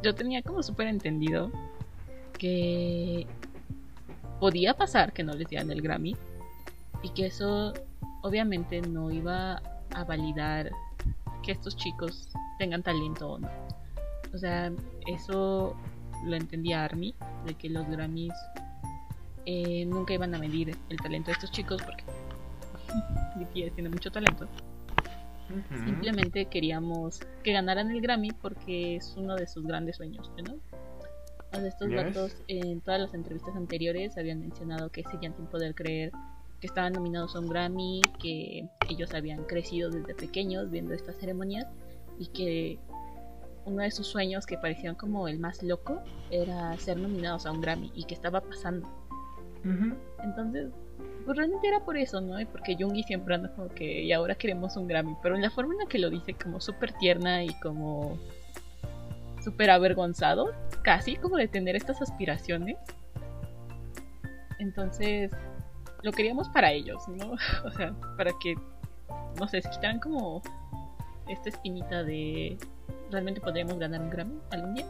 yo tenía como súper entendido que podía pasar que no les dieran el Grammy y que eso obviamente no iba a validar que estos chicos tengan talento o no. O sea, eso lo entendía Army, de que los Grammys eh, nunca iban a medir el talento de estos chicos porque BTS tiene mucho talento. Simplemente queríamos que ganaran el Grammy porque es uno de sus grandes sueños, ¿no? O sea, estos Yes. vatos en todas las entrevistas anteriores habían mencionado que seguían sin poder creer que estaban nominados a un Grammy, que ellos habían crecido desde pequeños viendo estas ceremonias y que uno de sus sueños que parecían como el más loco era ser nominados a un Grammy y que estaba pasando. Entonces, pues realmente era por eso, ¿no? Y porque Jungi siempre anda como que y ahora queremos un Grammy, pero en la forma en la que lo dice como súper tierna y como súper avergonzado, casi como de tener estas aspiraciones. Entonces, lo queríamos para ellos, ¿no? O sea, para que, no sé, se quitaran como esta espinita de realmente podríamos ganar un Grammy algún día.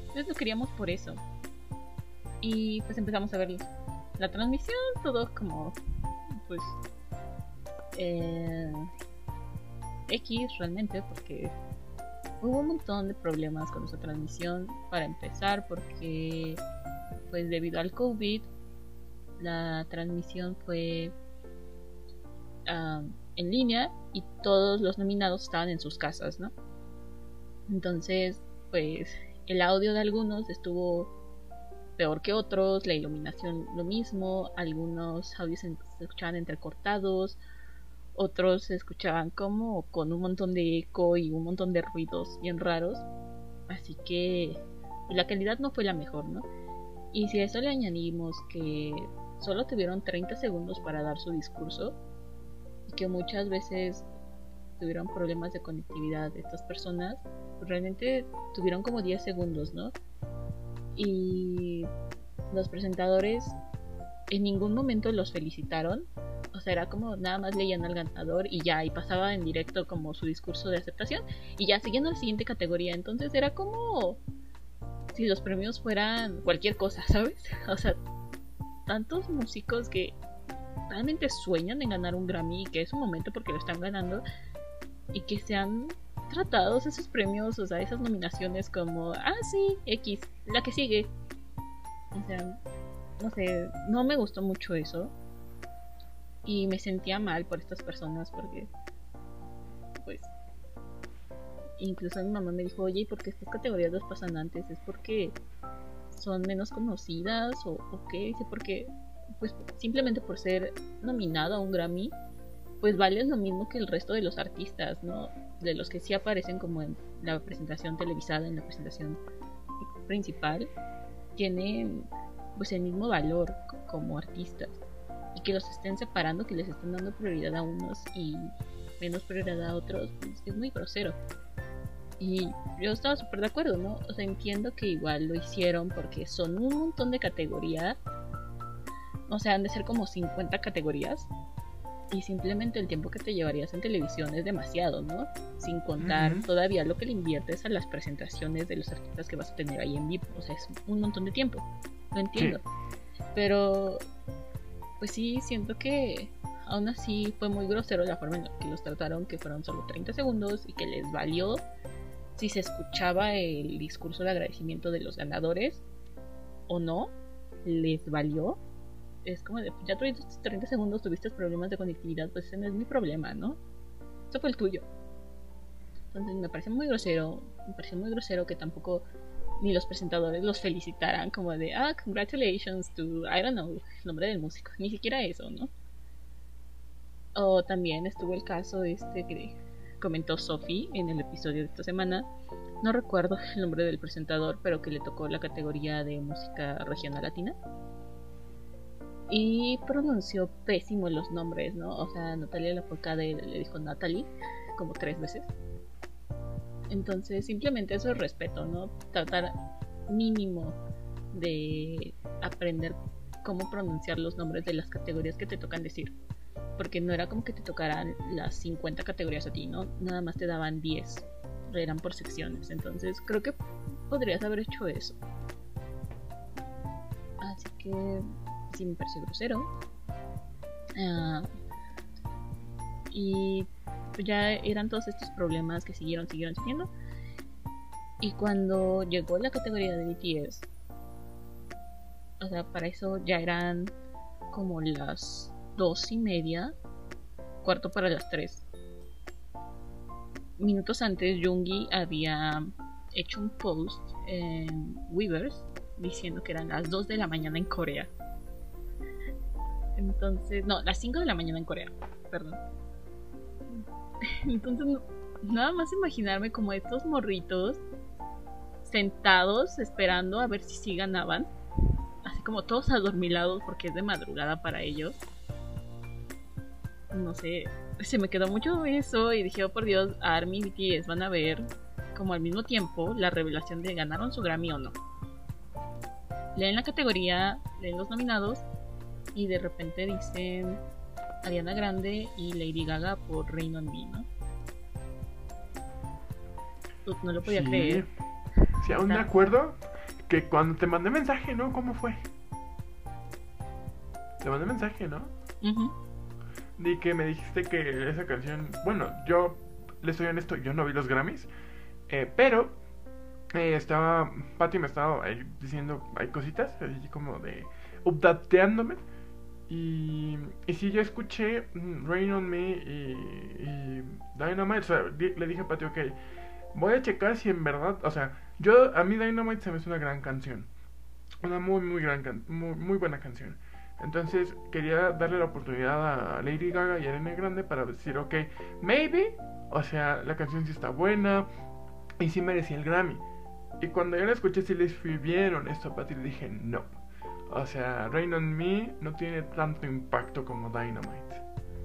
Entonces lo queríamos por eso. Y pues empezamos a ver la transmisión, todo como, pues, eh, X realmente, porque hubo un montón de problemas con esa transmisión. Para empezar, porque, pues, debido al COVID, la transmisión fue ah, en línea y todos los nominados estaban en sus casas, ¿no? Entonces, pues, el audio de algunos estuvo peor que otros, la iluminación lo mismo, algunos audios se escuchaban entrecortados, otros se escuchaban como con un montón de eco y un montón de ruidos bien raros, así que la calidad no fue la mejor, ¿no? Y si a eso le añadimos que solo tuvieron 30 segundos para dar su discurso y que muchas veces tuvieron problemas de conectividad de estas personas, pues realmente tuvieron como 10 segundos, ¿no? Y los presentadores en ningún momento los felicitaron. O sea, era como nada más leían al ganador y ya, y pasaba en directo como su discurso de aceptación y ya siguiendo la siguiente categoría. Entonces era como si los premios fueran cualquier cosa, ¿sabes? O sea, tantos músicos que totalmente sueñan en ganar un Grammy y que es un momento porque lo están ganando y que sean tratados esos premios, o sea, esas nominaciones como, ah, sí, X, la que sigue. O sea, no sé, no me gustó mucho eso. Y me sentía mal por estas personas porque, pues, incluso mi mamá me dijo, oye, ¿y por qué estas categorías las pasan antes? ¿Es porque son menos conocidas o, o qué? Dice, porque, pues, simplemente por ser nominado a un Grammy, pues vales lo mismo que el resto de los artistas, ¿no? De los que sí aparecen como en la presentación televisada, en la presentación principal, tienen pues el mismo valor como artistas y que los estén separando, que les estén dando prioridad a unos y menos prioridad a otros, pues es muy grosero. Y yo estaba súper de acuerdo, ¿no? O sea, entiendo que igual lo hicieron porque son un montón de categorías. O sea, han de ser como 50 categorías. Y simplemente el tiempo que te llevarías en televisión es demasiado, ¿no? Sin contar todavía lo que le inviertes a las presentaciones de los artistas que vas a tener ahí en vivo. O sea, es un montón de tiempo. Lo entiendo. Pero, pues sí, siento que aún así fue muy grosero la forma en la que los trataron, que fueron solo 30 segundos y que les valió si se escuchaba el discurso de agradecimiento de los ganadores o no, les valió. Es como de, ya tuviste 30 segundos, tuviste problemas de conectividad, pues ese no es mi problema, ¿no? Eso fue el tuyo. Entonces me parece muy grosero, me parece muy grosero que tampoco ni los presentadores los felicitaran como de, ah, congratulations to, I don't know, el nombre del músico, ni siquiera eso, ¿no? O también estuvo el caso este que comentó Sophie en el episodio de esta semana. No recuerdo el nombre del presentador, pero que le tocó la categoría de música regional latina. Y pronunció pésimo los nombres, ¿no? O sea, Natalia Lafourcade le dijo Natalie como tres veces. Entonces, simplemente eso es respeto, ¿no? Tratar mínimo de aprender cómo pronunciar los nombres de las categorías que te tocan decir porque no era como que te tocaran las 50 categorías a ti, ¿no? Nada más te daban 10, eran por secciones, entonces creo que podrías haber hecho eso. Así que sí me pareció grosero. Ah, y ya eran todos estos problemas que siguieron, siguieron siguiendo. Y cuando llegó la categoría de BTS, o sea, para eso ya eran como las dos y media, cuarto para las tres. Minutos antes, Jungi había hecho un post en Weavers diciendo que eran las 2 de la mañana en Corea. Entonces, no, las 5 de la mañana en Corea, perdón. Entonces, nada más imaginarme como estos morritos sentados esperando a ver si sí ganaban. Así como todos adormilados porque es de madrugada para ellos no sé, se me quedó mucho eso y dije, oh por Dios, Army y BTS van a ver como al mismo tiempo la revelación de ganaron su Grammy o no. Leen la categoría, leen los nominados y de repente dicen Ariana Grande y Lady Gaga por Rain on Me, ¿no? Pues, no lo podía creer. Sí, aún me acuerdo que cuando te mandé mensaje, ¿no? ¿Cómo fue? Te mandé mensaje, ¿no? Di que me dijiste que esa canción, bueno, yo le soy honesto, yo no vi los Grammys, eh, pero eh, estaba, Patty me estaba ahí diciendo, hay cositas, así como de updateándome. Y, y sí, yo escuché mm, Rain on Me y, Dynamite, o sea, le dije a Patty, ok, voy a checar si en verdad, o sea, yo, a mí Dynamite se me hace una gran canción, una muy, muy gran, muy, muy buena canción. Entonces quería darle la oportunidad a Lady Gaga y a Ariana Grande para decir, ok, maybe, o sea, la canción sí está buena y sí merecía el Grammy. Y cuando yo la escuché, sí les fui bien honesto a Patty y dije, no. O sea, Rain on Me no tiene tanto impacto como Dynamite.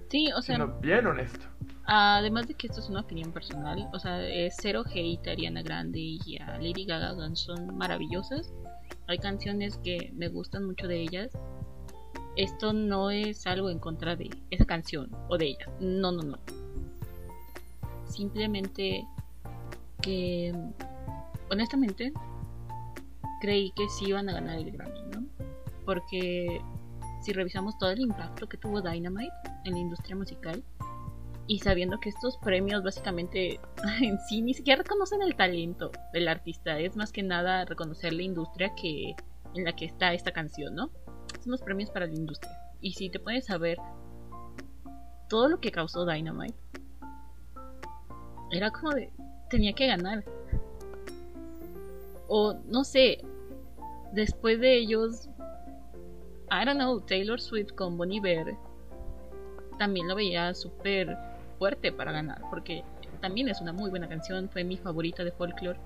Sí, o sea. bien honesto. Además de que esto es una opinión personal, o sea, es cero hate a Ariana Grande y a Lady Gaga son maravillosas. Hay canciones que me gustan mucho de ellas, esto no es algo en contra de esa canción o de ella. No, no, no. Simplemente que honestamente creí que sí iban a ganar el Grammy, ¿no? Porque si revisamos todo el impacto que tuvo Dynamite en la industria musical, y sabiendo que estos premios básicamente en sí ni siquiera reconocen el talento del artista, es más que nada reconocer la industria que en la que está esta canción, ¿no? Son los premios para la industria. Y si te puedes saber todo lo que causó Dynamite, era como de tenía que ganar. O no sé, después de ellos I don't know, Taylor Swift con Bonnie Bear también lo veía súper fuerte para ganar, porque también es una muy buena canción, fue mi favorita de folklore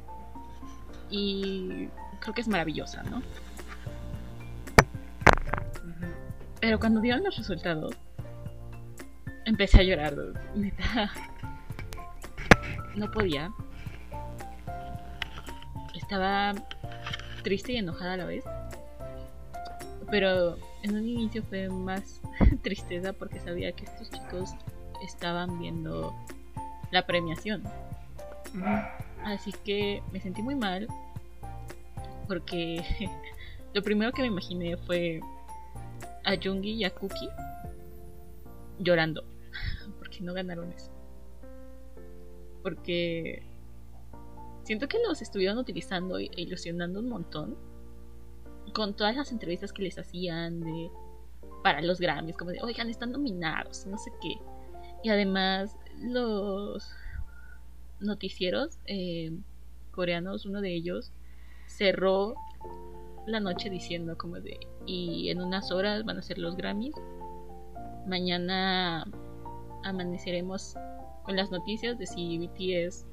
y creo que es maravillosa, ¿no? Pero cuando dieron los resultados, empecé a llorar. No podía. Estaba triste y enojada a la vez. Pero en un inicio fue más tristeza porque sabía que estos chicos estaban viendo la premiación. Así que me sentí muy mal porque lo primero que me imaginé fue a Jungi y a Cookie llorando porque no ganaron eso. Porque siento que los estuvieron utilizando e ilusionando un montón con todas las entrevistas que les hacían de para los Grammys, como de, oigan, están nominados, no sé qué. Y además los noticieros eh, coreanos, uno de ellos, cerró la noche diciendo como de, y en unas horas van a ser los Grammys. Mañana amaneceremos con las noticias de si BTS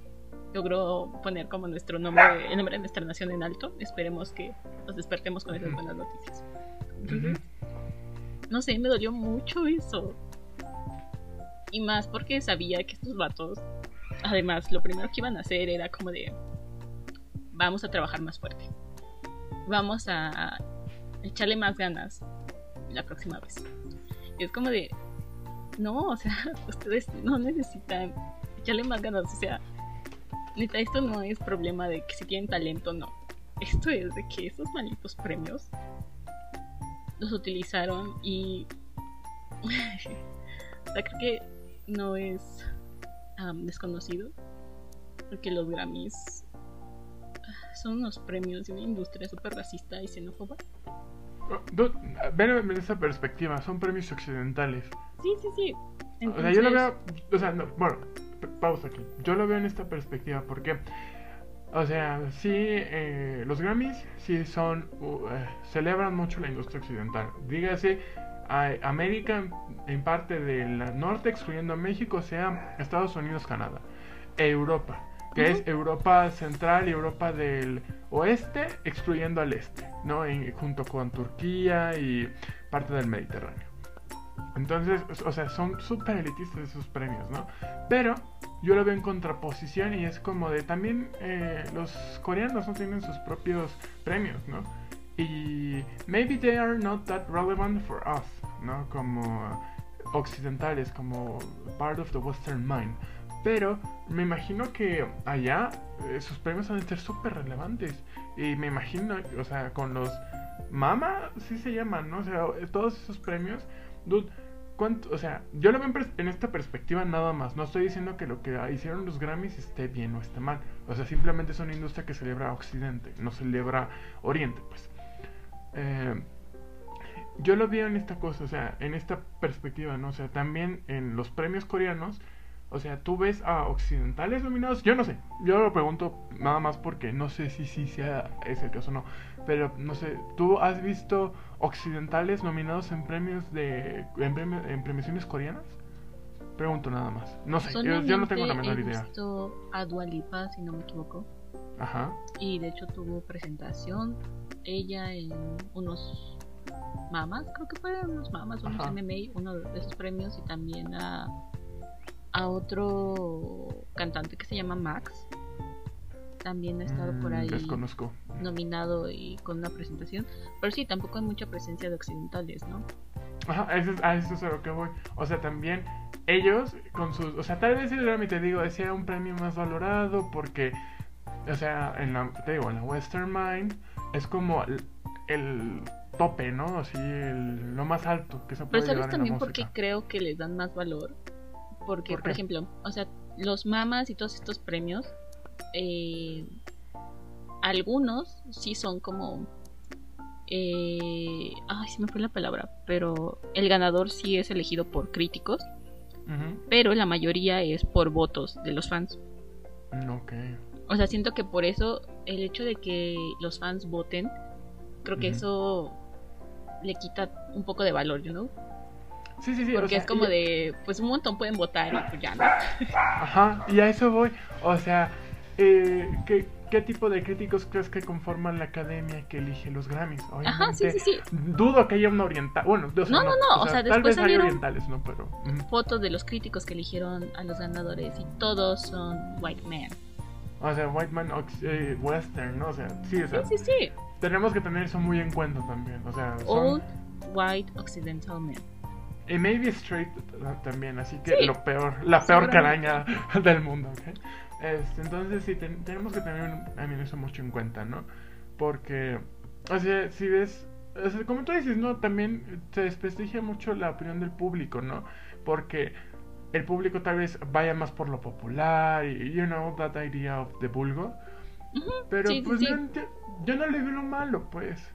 logró poner como nuestro nombre, el nombre de nuestra nación en alto. Esperemos que nos despertemos con esas buenas noticias. no sé, me dolió mucho eso. Y más porque sabía que estos vatos, además, lo primero que iban a hacer era como de, vamos a trabajar más fuerte. Vamos a echarle más ganas la próxima vez. Y es como de, no, o sea, ustedes no necesitan echarle más ganas, o sea, neta, esto no es problema de que si tienen talento no. Esto es de que esos malditos premios los utilizaron y. o sea, creo que no es desconocido. Porque los Grammys son unos premios de una industria súper racista y xenófoba. En esa perspectiva, son premios occidentales. Sí, sí, sí. O sea, yo lo veo. O sea, no, bueno, pausa aquí. Yo lo veo en esta perspectiva porque, o sea, sí, eh, los Grammys sí son, eh, celebran mucho la industria occidental. Dígase, América en parte del norte, excluyendo a México, sea Estados Unidos, Canadá, Europa, que es Europa central y Europa del oeste, excluyendo al este, ¿no? junto con Turquía y parte del Mediterráneo. Entonces, o sea, son súper elitistas esos premios, ¿no? Pero yo lo veo en contraposición y es como de también eh, los coreanos no tienen sus propios premios, ¿no? Y maybe they are not that relevant for us, ¿no? Como occidentales, como part of the Western mind. Pero me imagino que allá eh, sus premios van a ser súper relevantes. Y me imagino, o sea, con los Mama, sí se llaman, ¿no? O sea, todos esos premios Dude, O sea, yo lo veo en, esta perspectiva nada más. No estoy diciendo que lo que hicieron los Grammys esté bien o esté mal. O sea, simplemente es una industria que celebra Occidente, no celebra Oriente, pues. Eh, yo lo veo en esta cosa, o sea, en esta perspectiva, ¿no? O sea, también en los premios coreanos o sea, tú ves a occidentales nominados. Yo no sé. Yo lo pregunto nada más porque no sé si sí sea es el caso o no. Pero no sé. ¿Tú has visto occidentales nominados en premios de en, en premiaciones coreanas? Pregunto nada más. No sé. Yo, no tengo la menor idea. He visto a Dualipa, si no me equivoco. Ajá. Y de hecho tuvo presentación ella en unos mamas, creo que fue unos mamas, unos MMA, uno de esos premios y también a a otro cantante que se llama Max. También ha estado por mm, ahí desconozco. nominado y con una presentación. Pero sí, tampoco hay mucha presencia de occidentales, ¿no? Ajá, eso es, a eso es a lo que voy. O sea, también ellos con sus... O sea, tal vez el Grammy, te digo, sea un premio más valorado porque... O sea, en la, te digo, en la Western Mind es como el, el tope, ¿no? Así el- lo más alto que se puede Pero ¿sabes también por qué creo que les dan más valor? Porque, ¿Por por, ejemplo, o sea, los mamas y todos estos premios, eh, algunos sí son como... eh, ay, se me fue la palabra, pero el ganador sí es elegido por críticos, pero la mayoría es por votos de los fans. Mm, Ok. O sea, siento que por eso el hecho de que los fans voten, creo que eso le quita un poco de valor, you know? Sí, sí, sí. o Porque sea, es como y- de, pues un montón pueden votar y pues ya no. Ajá, y a eso voy. O sea, eh, ¿qué, qué tipo de críticos crees que conforman la academia que elige los Grammys? Ajá, sí, Obviamente, sí, sí. Dudo que haya un oriental. Bueno, o sea, No, no, no, o sea, tal después vez hay orientales, ¿no? Pero. ujú. Fotos de los críticos que eligieron a los ganadores y todos son white men. O sea, White Man eh, Western, ¿no? O sea, sí, o sea, Sí, sí, sí. tenemos que tener eso muy en cuenta también. O sea, son. Old white occidental men. Y maybe straight también, así que Sí, lo peor, la peor caraña del mundo, ¿ok? Este, entonces sí, ten- tenemos que tener también eso mucho en cuenta, ¿no? Porque, o sea, si ves, o sea, como tú dices, ¿no? También se desprestigia mucho la opinión del público, ¿no? Porque el público tal vez vaya más por lo popular y, you know, that idea of the vulgo. Pero sí, pues sí. yo no le veo lo malo, pues.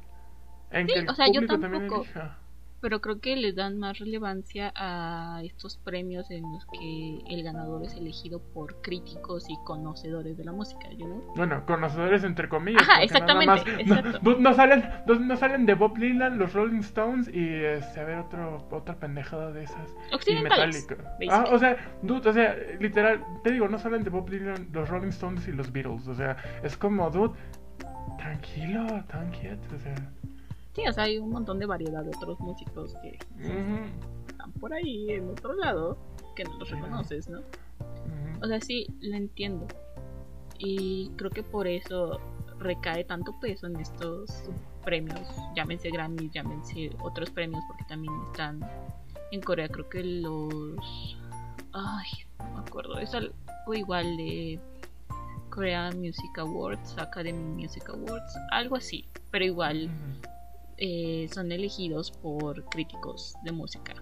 En Sí, que el o sea, yo público también tampoco. elija. Pero creo que les dan más relevancia a estos premios en los que el ganador es elegido por críticos y conocedores de la música, you know? Bueno, conocedores entre comillas. Ajá, exactamente, más- no- exacto. No, no salen, no, no salen de Bob Dylan, los Rolling Stones y este, a ver otro, otra pendejada de esas. Occidentales. Ah, o sea, dude, o sea, literal, te digo, no salen de Bob Dylan, los Rolling Stones y los Beatles. O sea, es como, dude, tranquilo, tan quieto, o sea. Sí, o sea, hay un montón de variedad de otros músicos que están por ahí en otro lado que no los reconoces, ¿no? O sea, sí, lo entiendo. Y creo que por eso recae tanto peso en estos premios, llámense Grammy, llámense otros premios, porque también están en Corea, creo que los... Ay, no me acuerdo, es algo igual de Korean Music Awards, Academy Music Awards, algo así, pero igual. Eh, son elegidos por críticos de música.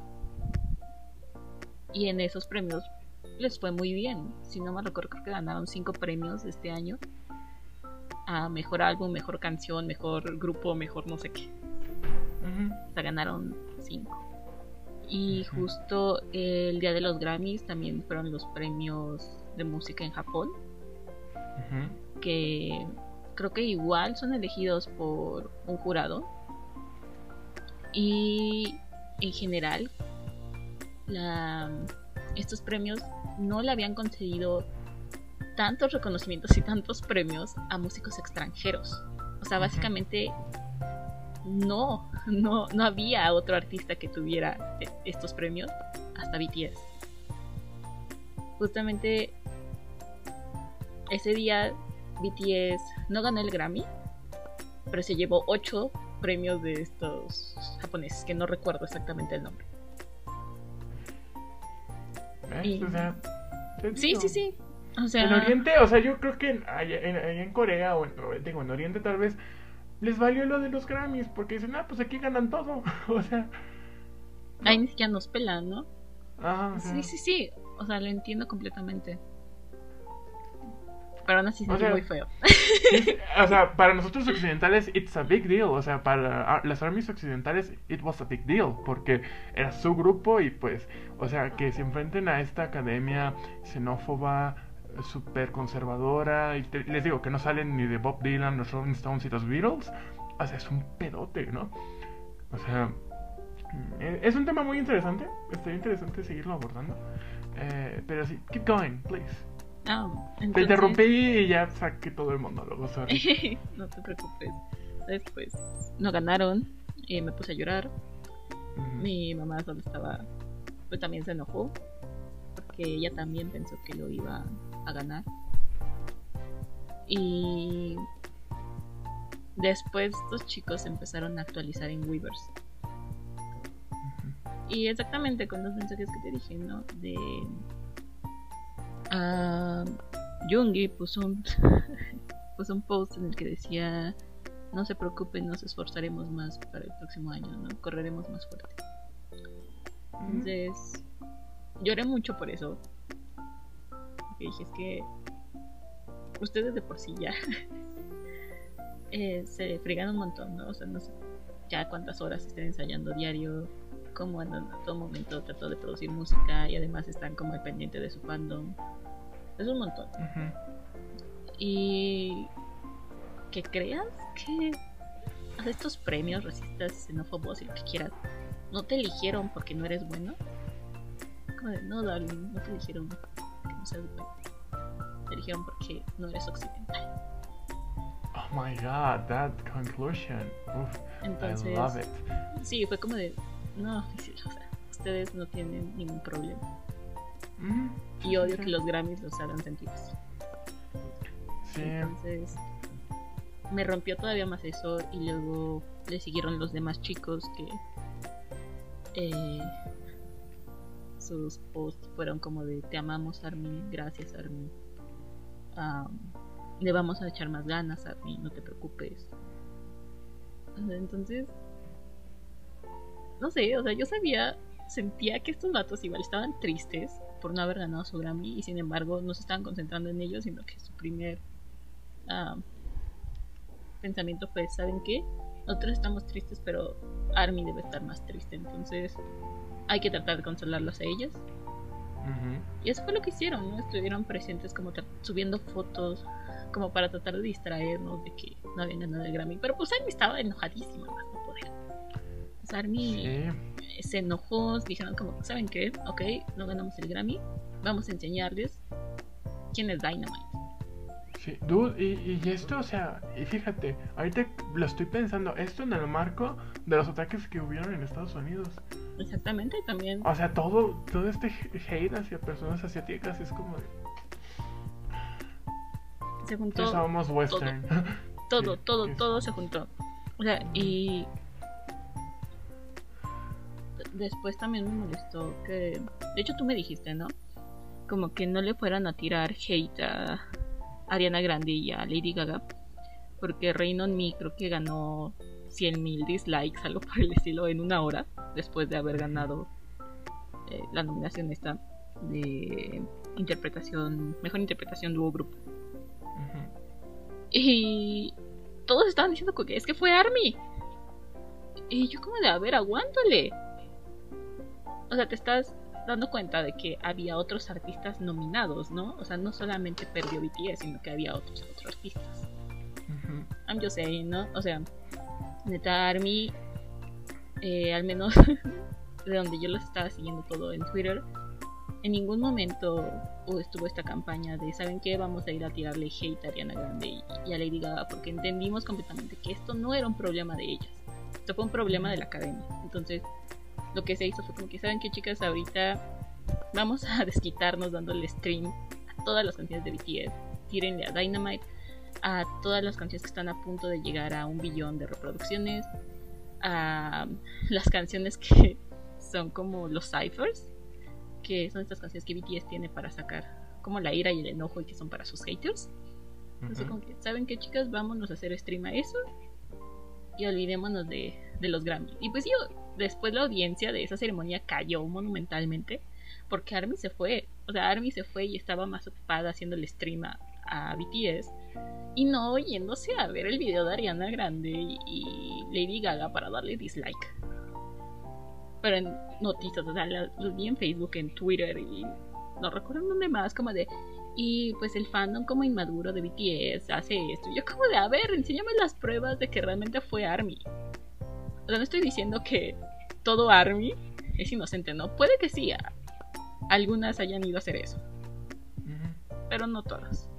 Y en esos premios les fue muy bien. Si no me recuerdo, creo que ganaron cinco premios este año. A mejor álbum, mejor canción, mejor grupo, mejor no sé qué. O sea, ganaron cinco. Y justo el día de los Grammys también fueron los premios de música en Japón. Que creo que igual son elegidos por un jurado y en general la- estos premios no le habían concedido tantos reconocimientos y tantos premios a músicos extranjeros. O sea básicamente no no no había otro artista que tuviera e- estos premios hasta BTS justamente ese día BTS no ganó el Grammy, pero se llevó ocho premios de estos japoneses, que no recuerdo exactamente el nombre. ¿Ves? Y- O sea, te Sí, sí, sí. O sea, En Oriente, o sea, yo creo que en- allá en, allá en Corea o en, digo, en Oriente tal vez les valió lo de los Grammys porque dicen, ah, pues aquí ganan todo. o sea, ahí ni siquiera nos pelan, ¿no? Sí, sí, sí. O sea, lo entiendo completamente. Pero aún así se O sea, muy feo. sí, o sea, para nosotros occidentales, it's a big deal. O sea, para las armies occidentales, it was a big deal. Porque era su grupo y pues, o sea, que se enfrenten a esta academia xenófoba, súper conservadora. Y te- les digo que no salen ni de Bob Dylan, los Rolling Stones y los Beatles. O sea, es un pedote, ¿no? O sea, mm, es un tema muy interesante. Estaría interesante seguirlo abordando. Eh, pero sí, keep going, please. Ah, Te interrumpí y ya saqué todo el monólogo, sorry. no te preocupes. Después no ganaron. Y me puse a llorar. Ujú. Mi mamá solo estaba, pues también se enojó, porque ella también pensó que lo iba a ganar. Y después estos chicos empezaron a actualizar en Weavers. Y exactamente con los mensajes que te dije, ¿no? De... ah, Jungi puso un, puso un post en el que decía no se preocupen, nos esforzaremos más para el próximo año, ¿no? Correremos más fuerte. Entonces, lloré mucho por eso. Porque dije, es que ustedes de por sí ya eh, se fregan un montón, ¿no? O sea, no sé ya cuántas horas estén ensayando diario, cómo andan a todo momento tratando de producir música y además están como al pendiente de su fandom. Es un montón. Y que creas que a estos premios racistas, xenófobos y lo que quieras, no te eligieron porque no eres bueno. Como de, no, darling, no te eligieron porque no seas bueno. Te eligieron porque no eres occidental. Oh my god, that conclusion. Uf, Entonces, I love it. Sí, fue como de, no, o sea, ustedes no tienen ningún problema. Y odio sí, que los Grammys los hagan sentir así. Sí, Entonces, me rompió todavía más eso y luego le siguieron los demás chicos que eh, sus posts fueron como de te amamos Armin, gracias Armin. Am, le vamos a echar más ganas Armin, no te preocupes. Entonces, no sé, o sea, yo sabía, sentía que estos vatos igual estaban tristes por no haber ganado su Grammy y sin embargo no se estaban concentrando en ellos, sino que su primer ah, pensamiento fue, ¿saben qué? Nosotros estamos tristes, pero Army debe estar más triste, entonces hay que tratar de consolarlos a ellos. ujú. Y eso fue lo que hicieron, ¿no? Estuvieron presentes como subiendo fotos, como para tratar de distraernos de que no habían ganado el Grammy. Pero pues Army estaba enojadísima, más no poder. Pues Army Sí. Se enojó, dijeron como, ¿saben qué? Ok, no ganamos el Grammy, vamos a enseñarles quién es Dynamite. Sí, dude, y, y esto, o sea, y fíjate, ahorita lo estoy pensando, esto en el marco de los ataques que hubieron en Estados Unidos. Exactamente, también O sea, todo, todo este hate hacia personas asiáticas es como de. se juntó somos western. todo, Sí, todo, sí. todo se juntó. O sea, y después también me molestó que, de hecho tú me dijiste, ¿no? Como que no le fueran a tirar hate a Ariana Grande y a Lady Gaga, porque Rain on Me creo que ganó 100.000 dislikes, algo por el estilo, en una hora, después de haber ganado eh, la nominación esta de interpretación, mejor interpretación dúo grupo. Y todos estaban diciendo que es que fue Army. Y yo como de, a ver, aguántale. O sea, te estás dando cuenta de que había otros artistas nominados, ¿no? O sea, no solamente perdió BTS, sino que había otros, otros artistas. I'm just saying, ¿no? O sea, neta Army, eh, al menos de donde yo los estaba siguiendo todo en Twitter, en ningún momento uh, estuvo esta campaña de, ¿saben qué? Vamos a ir a tirarle hate a Ariana Grande y, y a Lady Gaga, porque entendimos completamente que esto no era un problema de ellas, esto fue un problema de la academia. Entonces, lo que se hizo fue como que, ¿saben qué, chicas? Ahorita vamos a desquitarnos dándole stream a todas las canciones de BTS, tírenle a Dynamite a todas las canciones que están a punto de llegar a un billón de reproducciones, a las canciones que son como los ciphers, que son estas canciones que BTS tiene para sacar como la ira y el enojo y que son para sus haters. Entonces, como que, ¿saben qué, chicas? Vámonos a hacer stream a eso y olvidémonos de, de los Grammy. Y pues yo, después la audiencia de esa ceremonia cayó monumentalmente porque Army se fue. O sea, Army se fue y estaba más ocupada haciendo el stream a, BTS y no yéndose a ver el video de Ariana Grande y, Lady Gaga para darle dislike. Pero en noticias, o sea, la- los vi en Facebook, en Twitter y no recuerdo dónde más, como de. Y pues el fandom como inmaduro de BTS hace esto. Y Yo como de, a ver, enséñame las pruebas de que realmente fue Army. O sea, no estoy diciendo que todo Army es inocente, ¿no? Puede que sí, a- algunas hayan ido a hacer eso, pero no todas.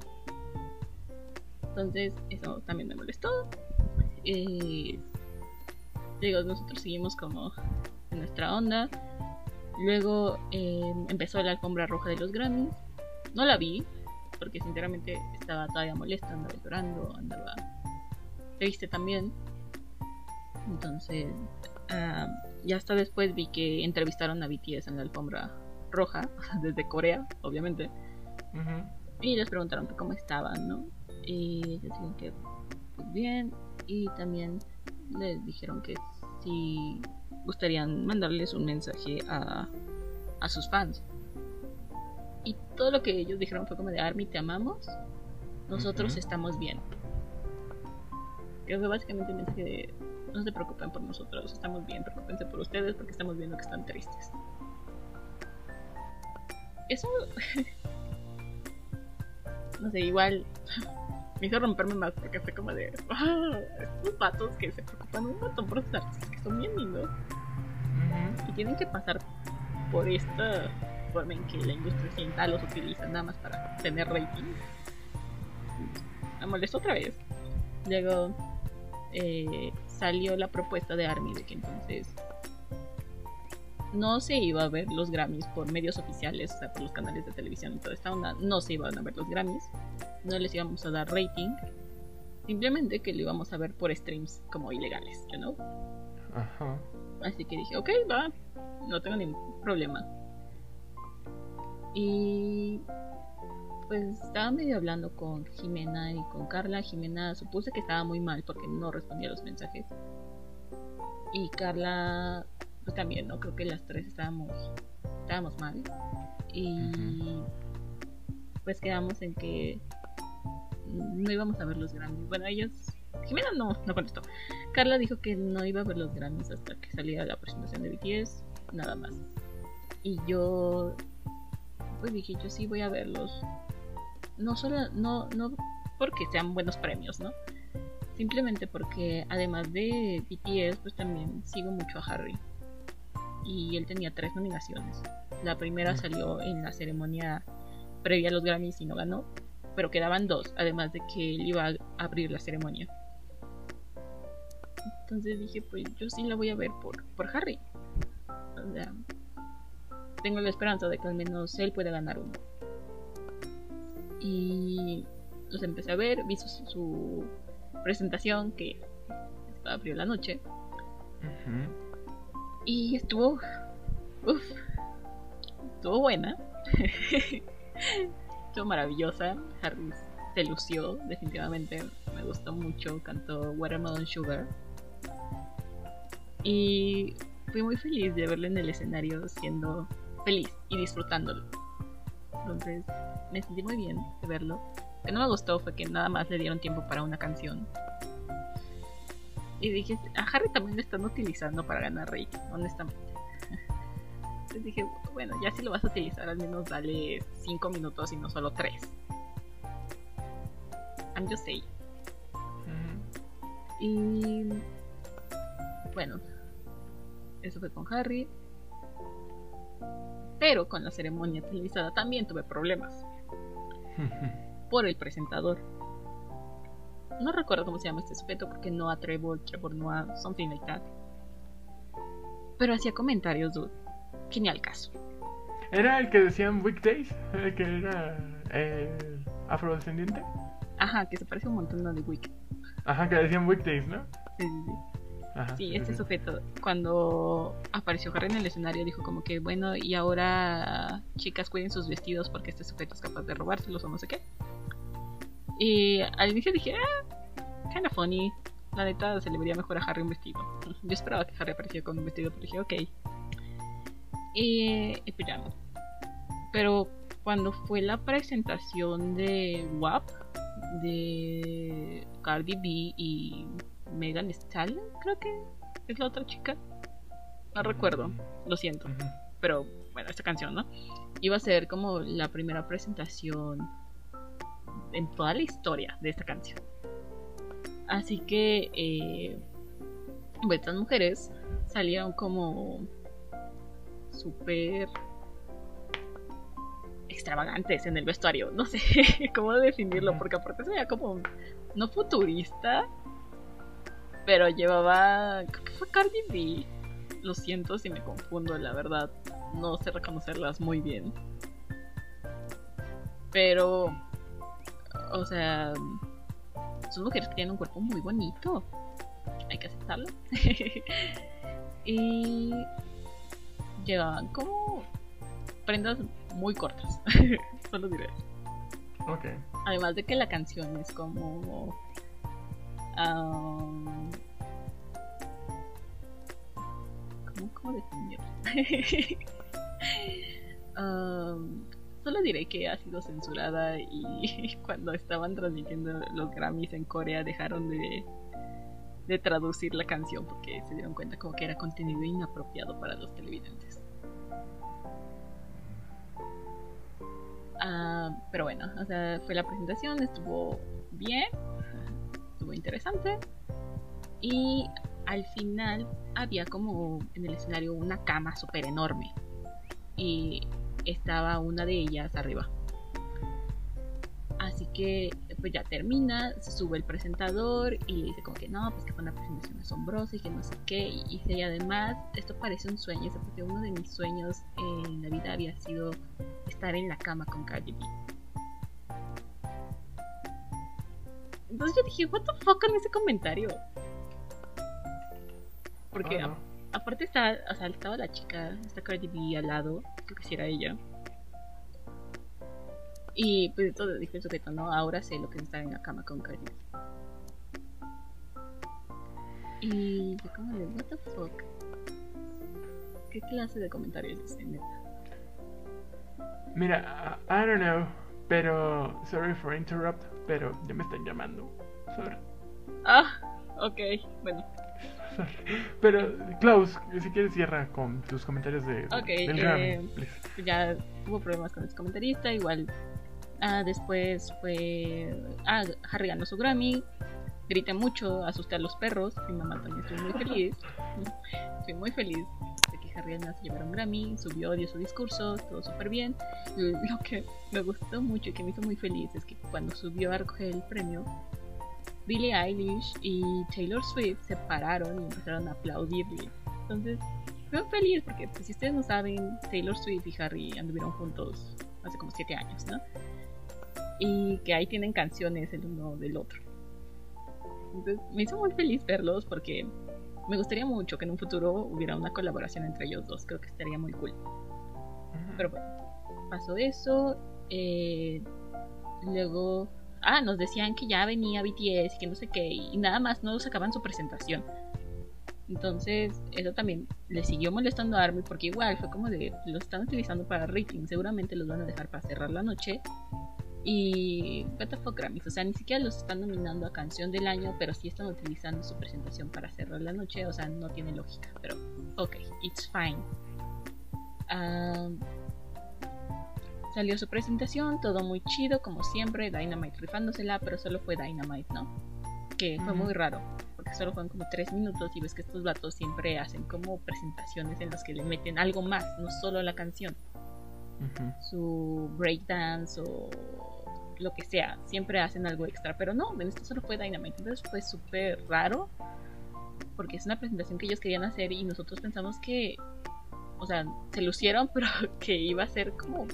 Entonces, eso también me molestó. Eh, digo, nosotros seguimos como en nuestra onda. Luego eh, empezó la alfombra roja de los Grammys. No la vi, porque sinceramente estaba todavía molesta, andaba llorando, andaba triste también. Entonces, ah, ya hasta después vi que entrevistaron a BTS en la alfombra roja, desde Corea, obviamente. Y les preguntaron que cómo estaban, ¿no? Y ellos dijeron que pues bien. Y también les dijeron que si gustarían mandarles un mensaje a, a sus fans. Y todo lo que ellos dijeron fue como de Army, te amamos, nosotros estamos bien. Que fue básicamente un mensaje de no se preocupen por nosotros, estamos bien, preocupense por ustedes porque estamos viendo que están tristes. Eso no sé, igual me hizo romperme más porque fue como de "Ah, estos vatos que se preocupan un montón por sus artistas que son bien lindos y tienen que pasar por esta forma en que la industria occidental los utiliza nada más para tener rating. Me molestó otra vez. Luego eh, salió la propuesta de Army de que entonces no se iba a ver los Grammys por medios oficiales, o sea, por los canales de televisión y toda esta onda. No se iban a ver los Grammys. No les íbamos a dar rating. Simplemente que lo íbamos a ver por streams como ilegales, you know? Ajá. Así que dije, ok, va, no tengo ningún problema. Y pues estaba medio hablando con Jimena y con Carla. Jimena supuse que estaba muy mal porque no respondía a los mensajes. Y Carla, pues también, ¿no? Creo que las tres estábamos, estábamos mal. Y pues quedamos en que no íbamos a ver los Grammys. Bueno, ellos... Jimena no, no contestó. Carla dijo que no iba a ver los Grammys hasta que saliera la presentación de BTS, nada más. Y yo, pues dije, yo sí voy a verlos. No solo, no, no porque sean buenos premios, ¿no? Simplemente porque además de BTS, pues también sigo mucho a Harry. Y él tenía tres nominaciones. La primera salió en la ceremonia previa a los Grammys y no ganó. Pero quedaban dos, además de que él iba a abrir la ceremonia. Entonces dije, pues yo sí la voy a ver por, por Harry. O sea, tengo la esperanza de que al menos él pueda ganar uno. Y los empecé a ver, vi su, su presentación que abrió la noche. Y estuvo. Uf. Estuvo buena. estuvo maravillosa. Harry se lució, definitivamente. Me gustó mucho. Cantó Watermelon Sugar. Y fui muy feliz de verlo en el escenario siendo feliz y disfrutándolo. Entonces me sentí muy bien de verlo. Lo que no me gustó fue que nada más le dieron tiempo para una canción. Y dije, a Harry también lo están utilizando para ganar rating, honestamente. Entonces dije, bueno, ya si lo vas a utilizar, al menos dale 5 minutos y no solo 3. I'm just saying. Y bueno, eso fue con Harry. Pero con la ceremonia televisada también tuve problemas por el presentador. No recuerdo cómo se llama este sujeto porque no a Trevor, Trevor no a something like that. Pero hacía comentarios, dude. Genial caso. ¿Era el que decían Weekdays? ¿El que era eh, afrodescendiente? Ajá, que se parece un montón a The Weeknd. Ajá, que decían Weekdays, ¿no? Sí, sí, sí. Ajá, Sí, este sí. sujeto, cuando apareció Harry en el escenario, dijo como que, bueno, y ahora chicas cuiden sus vestidos porque este sujeto es capaz de robárselos o no sé qué. Y al inicio dije, ah, kinda funny. La neta se le vería mejor a Harry un vestido. Yo esperaba que Harry apareciera con un vestido, pero dije, ok. Y, y pues ya. Pero cuando fue la presentación de WAP, de Cardi B y Megan Stallion, creo que es la otra chica. No recuerdo, lo siento. Pero bueno, esta canción, ¿no? Iba a ser como la primera presentación en toda la historia de esta canción. Así que eh, pues, estas mujeres salieron como súper extravagantes en el vestuario. No sé cómo definirlo, porque aparte se veía como no futurista, pero llevaba. Creo que fue Cardi B. Lo siento si me confundo, la verdad. No sé reconocerlas muy bien. Pero. O sea. Son mujeres que tienen un cuerpo muy bonito. Hay que aceptarlo. y. Llevaban como. Prendas muy cortas. Solo diré. Ok. Además de que la canción es como. Um, ¿Cómo, cómo solo diré que ha sido censurada y cuando estaban transmitiendo los Grammys en Corea dejaron de, de traducir la canción porque se dieron cuenta como que era contenido inapropiado para los televidentes. Ah, pero bueno, o sea, fue la presentación, estuvo bien, interesante. Y al final había como en el escenario una cama súper enorme. Y estaba una de ellas arriba. Así que pues ya termina, sube el presentador y le dice como que no, pues que fue una presentación asombrosa y que no sé qué. Y, y además, esto parece un sueño, porque uno de mis sueños en la vida había sido estar en la cama con Cardi B. Entonces yo dije, what the fuck con ese comentario. Porque Ah, no. aparte está, o sea, estaba la chica, está Cardi B al lado, creo que sí era ella. Y pues todo dijo el sujeto, ¿no? Ahora sé lo que es estar en la cama con Cardi B. Y yo como de, what the fuck. ¿Qué clase de comentarios es neta? Mira, I, I don't know, pero sorry for interrupt, pero ya me están llamando. Sorry. Ah, ok, bueno. sorry. Pero Klaus, si quieres cierra con tus comentarios de, Ok, del eh, Grammy, ya hubo problemas con ese comentarista, igual. Ah, después fue. Ah, Harry ganó su Grammy. Grité mucho, asusté a los perros. Mi mamá también estuvo muy feliz. Estoy muy feliz Harry ganó se llevara un Grammy. Subió, dio su discurso, todo súper bien. Lo que me gustó mucho y que me hizo muy feliz es que cuando subió a recoger el premio, Billie Eilish y Taylor Swift se pararon y empezaron a aplaudirle. Entonces, Estoy feliz porque, pues, si ustedes no saben, Taylor Swift y Harry anduvieron juntos hace como 7 años, ¿no? Y que ahí tienen canciones el uno del otro. Entonces, me hizo muy feliz verlos porque me gustaría mucho que en un futuro hubiera una colaboración entre ellos dos. Creo que estaría muy cool. Pero bueno, pasó eso. eh, luego, ah, nos decían que ya venía BTS y que no sé qué, y nada más no sacaban su presentación. Entonces, eso también le siguió molestando a Army porque igual fue como de lo están utilizando para rating, seguramente los van a dejar para cerrar la noche. Y what the fuck Grammys, o sea, ni siquiera los están nominando a canción del año, pero sí están utilizando su presentación para cerrar la noche, o sea, no tiene lógica, pero ok, it's fine. Ah, salió su presentación, todo muy chido, como siempre, Dynamite rifándosela, pero solo fue Dynamite, ¿no? Que fue muy raro, porque solo fueron como 3 minutos y ves que estos vatos siempre hacen como presentaciones en las que le meten algo más, no solo la canción, su breakdance o lo que sea, siempre hacen algo extra, pero no, en esto solo fue Dynamite, entonces fue súper raro, porque es una presentación que ellos querían hacer y nosotros pensamos que, o sea, se lucieron, pero que iba a ser como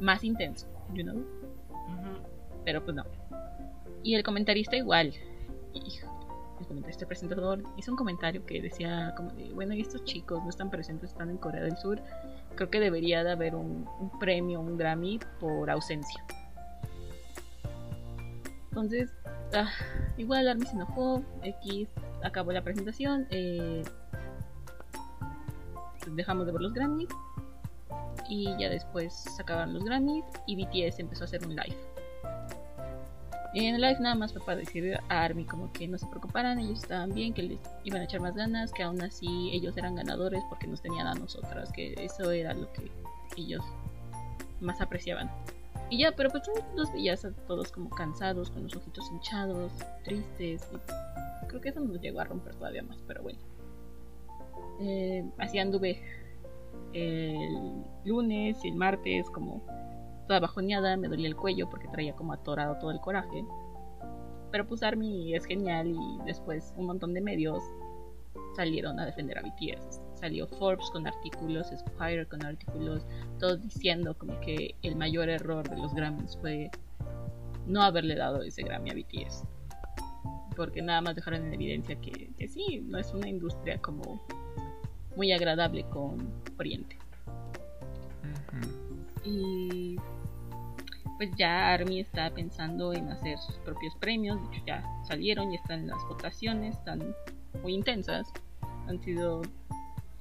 más intenso, you know? pero pues no. Y el comentarista igual. Hijo, el comentarista presentador hizo un comentario que decía como de, bueno, y estos chicos no están presentes, están en Corea del Sur. Creo que debería de haber un, un premio, un Grammy por ausencia. Entonces, ah, igual Army se enojó, X acabó la presentación, eh, pues dejamos de ver los Grammys y ya después se acabaron los Grammys y BTS empezó a hacer un live. En el live nada más fue para decir a Army como que no se preocuparan, ellos estaban bien, que les iban a echar más ganas, que aún así ellos eran ganadores porque nos tenían a nosotras, que eso era lo que ellos más apreciaban. Y ya, pero pues los veías a todos como cansados, con los ojitos hinchados, tristes, y creo que eso nos llegó a romper todavía más, pero bueno. Eh, así anduve el lunes y el martes como toda bajoneada, me dolía el cuello porque traía como atorado todo el coraje. Pero pues Army es genial y después un montón de medios salieron a defender a BTS. Salió Forbes con artículos, Spire con artículos, todos diciendo como que el mayor error de los Grammys fue no haberle dado ese Grammy a BTS. Porque nada más dejaron en evidencia que, que sí, no es una industria como muy agradable con Oriente. Y pues ya Army está pensando en hacer sus propios premios. De hecho, ya salieron y están las votaciones, están muy intensas. Han sido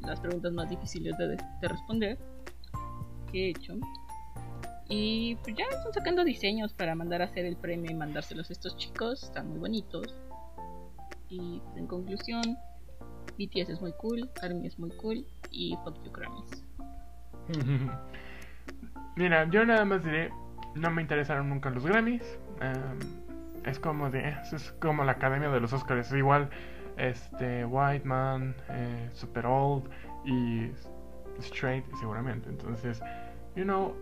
las preguntas más difíciles de, de responder que he hecho. Y pues ya están sacando diseños para mandar a hacer el premio y mandárselos a estos chicos. Están muy bonitos. Y pues, en conclusión, BTS es muy cool, ARMY es muy cool y fuck you Grammys. Mira, yo nada más diré, no me interesaron nunca los Grammys. Em, es como de, es como la Academia de los Oscars, igual este White Man, eh, Super Old y Straight seguramente. Entonces, you know,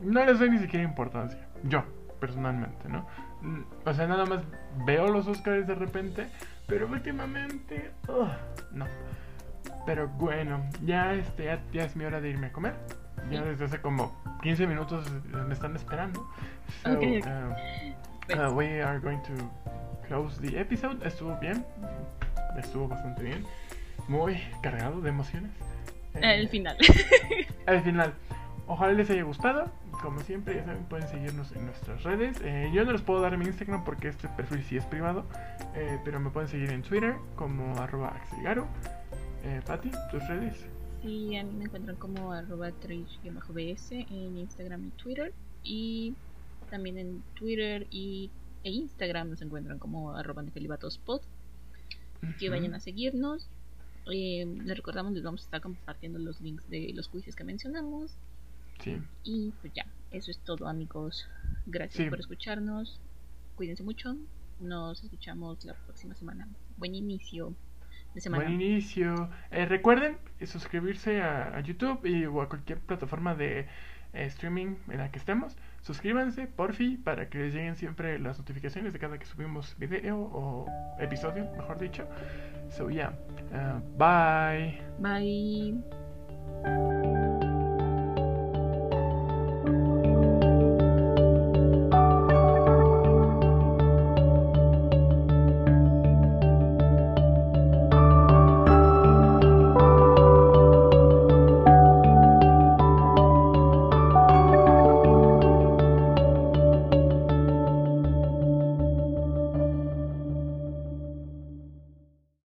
no les doy ni siquiera importancia. Yo, personalmente, ¿no? Mm, o sea, nada más veo los Oscars de repente, pero últimamente, no. Pero bueno, ya, este, ya, es mi hora de irme a comer. Ya desde hace como 15 minutos me están esperando. So, uh, uh, we are going to close the episode. Estuvo bien, estuvo bastante bien. Muy cargado de emociones. El eh, final. El final. Ojalá les haya gustado. Como siempre, ya saben, pueden seguirnos en nuestras redes. Eh, yo no les puedo dar mi Instagram porque este perfil sí es privado. Eh, pero me pueden seguir en Twitter como arroba axelgaro. Eh, Pati, tus redes. Sí, a mí me encuentran como arroba bs en Instagram y Twitter. Y también en Twitter y, e Instagram nos encuentran como arroba pod. Que vayan a seguirnos. les recordamos, les vamos a estar compartiendo los links de los quizzes que mencionamos y pues ya, eso es todo amigos. Gracias por escucharnos. Cuídense mucho. Nos escuchamos la próxima semana. Buen inicio de semana. Buen inicio. Eh, recuerden suscribirse a, YouTube y, o a cualquier plataforma de eh, streaming en la que estemos. Suscríbanse, porfi, para que les lleguen siempre las notificaciones de cada que subimos video o episodio, mejor dicho. So, yeah. Uh, bye. Bye.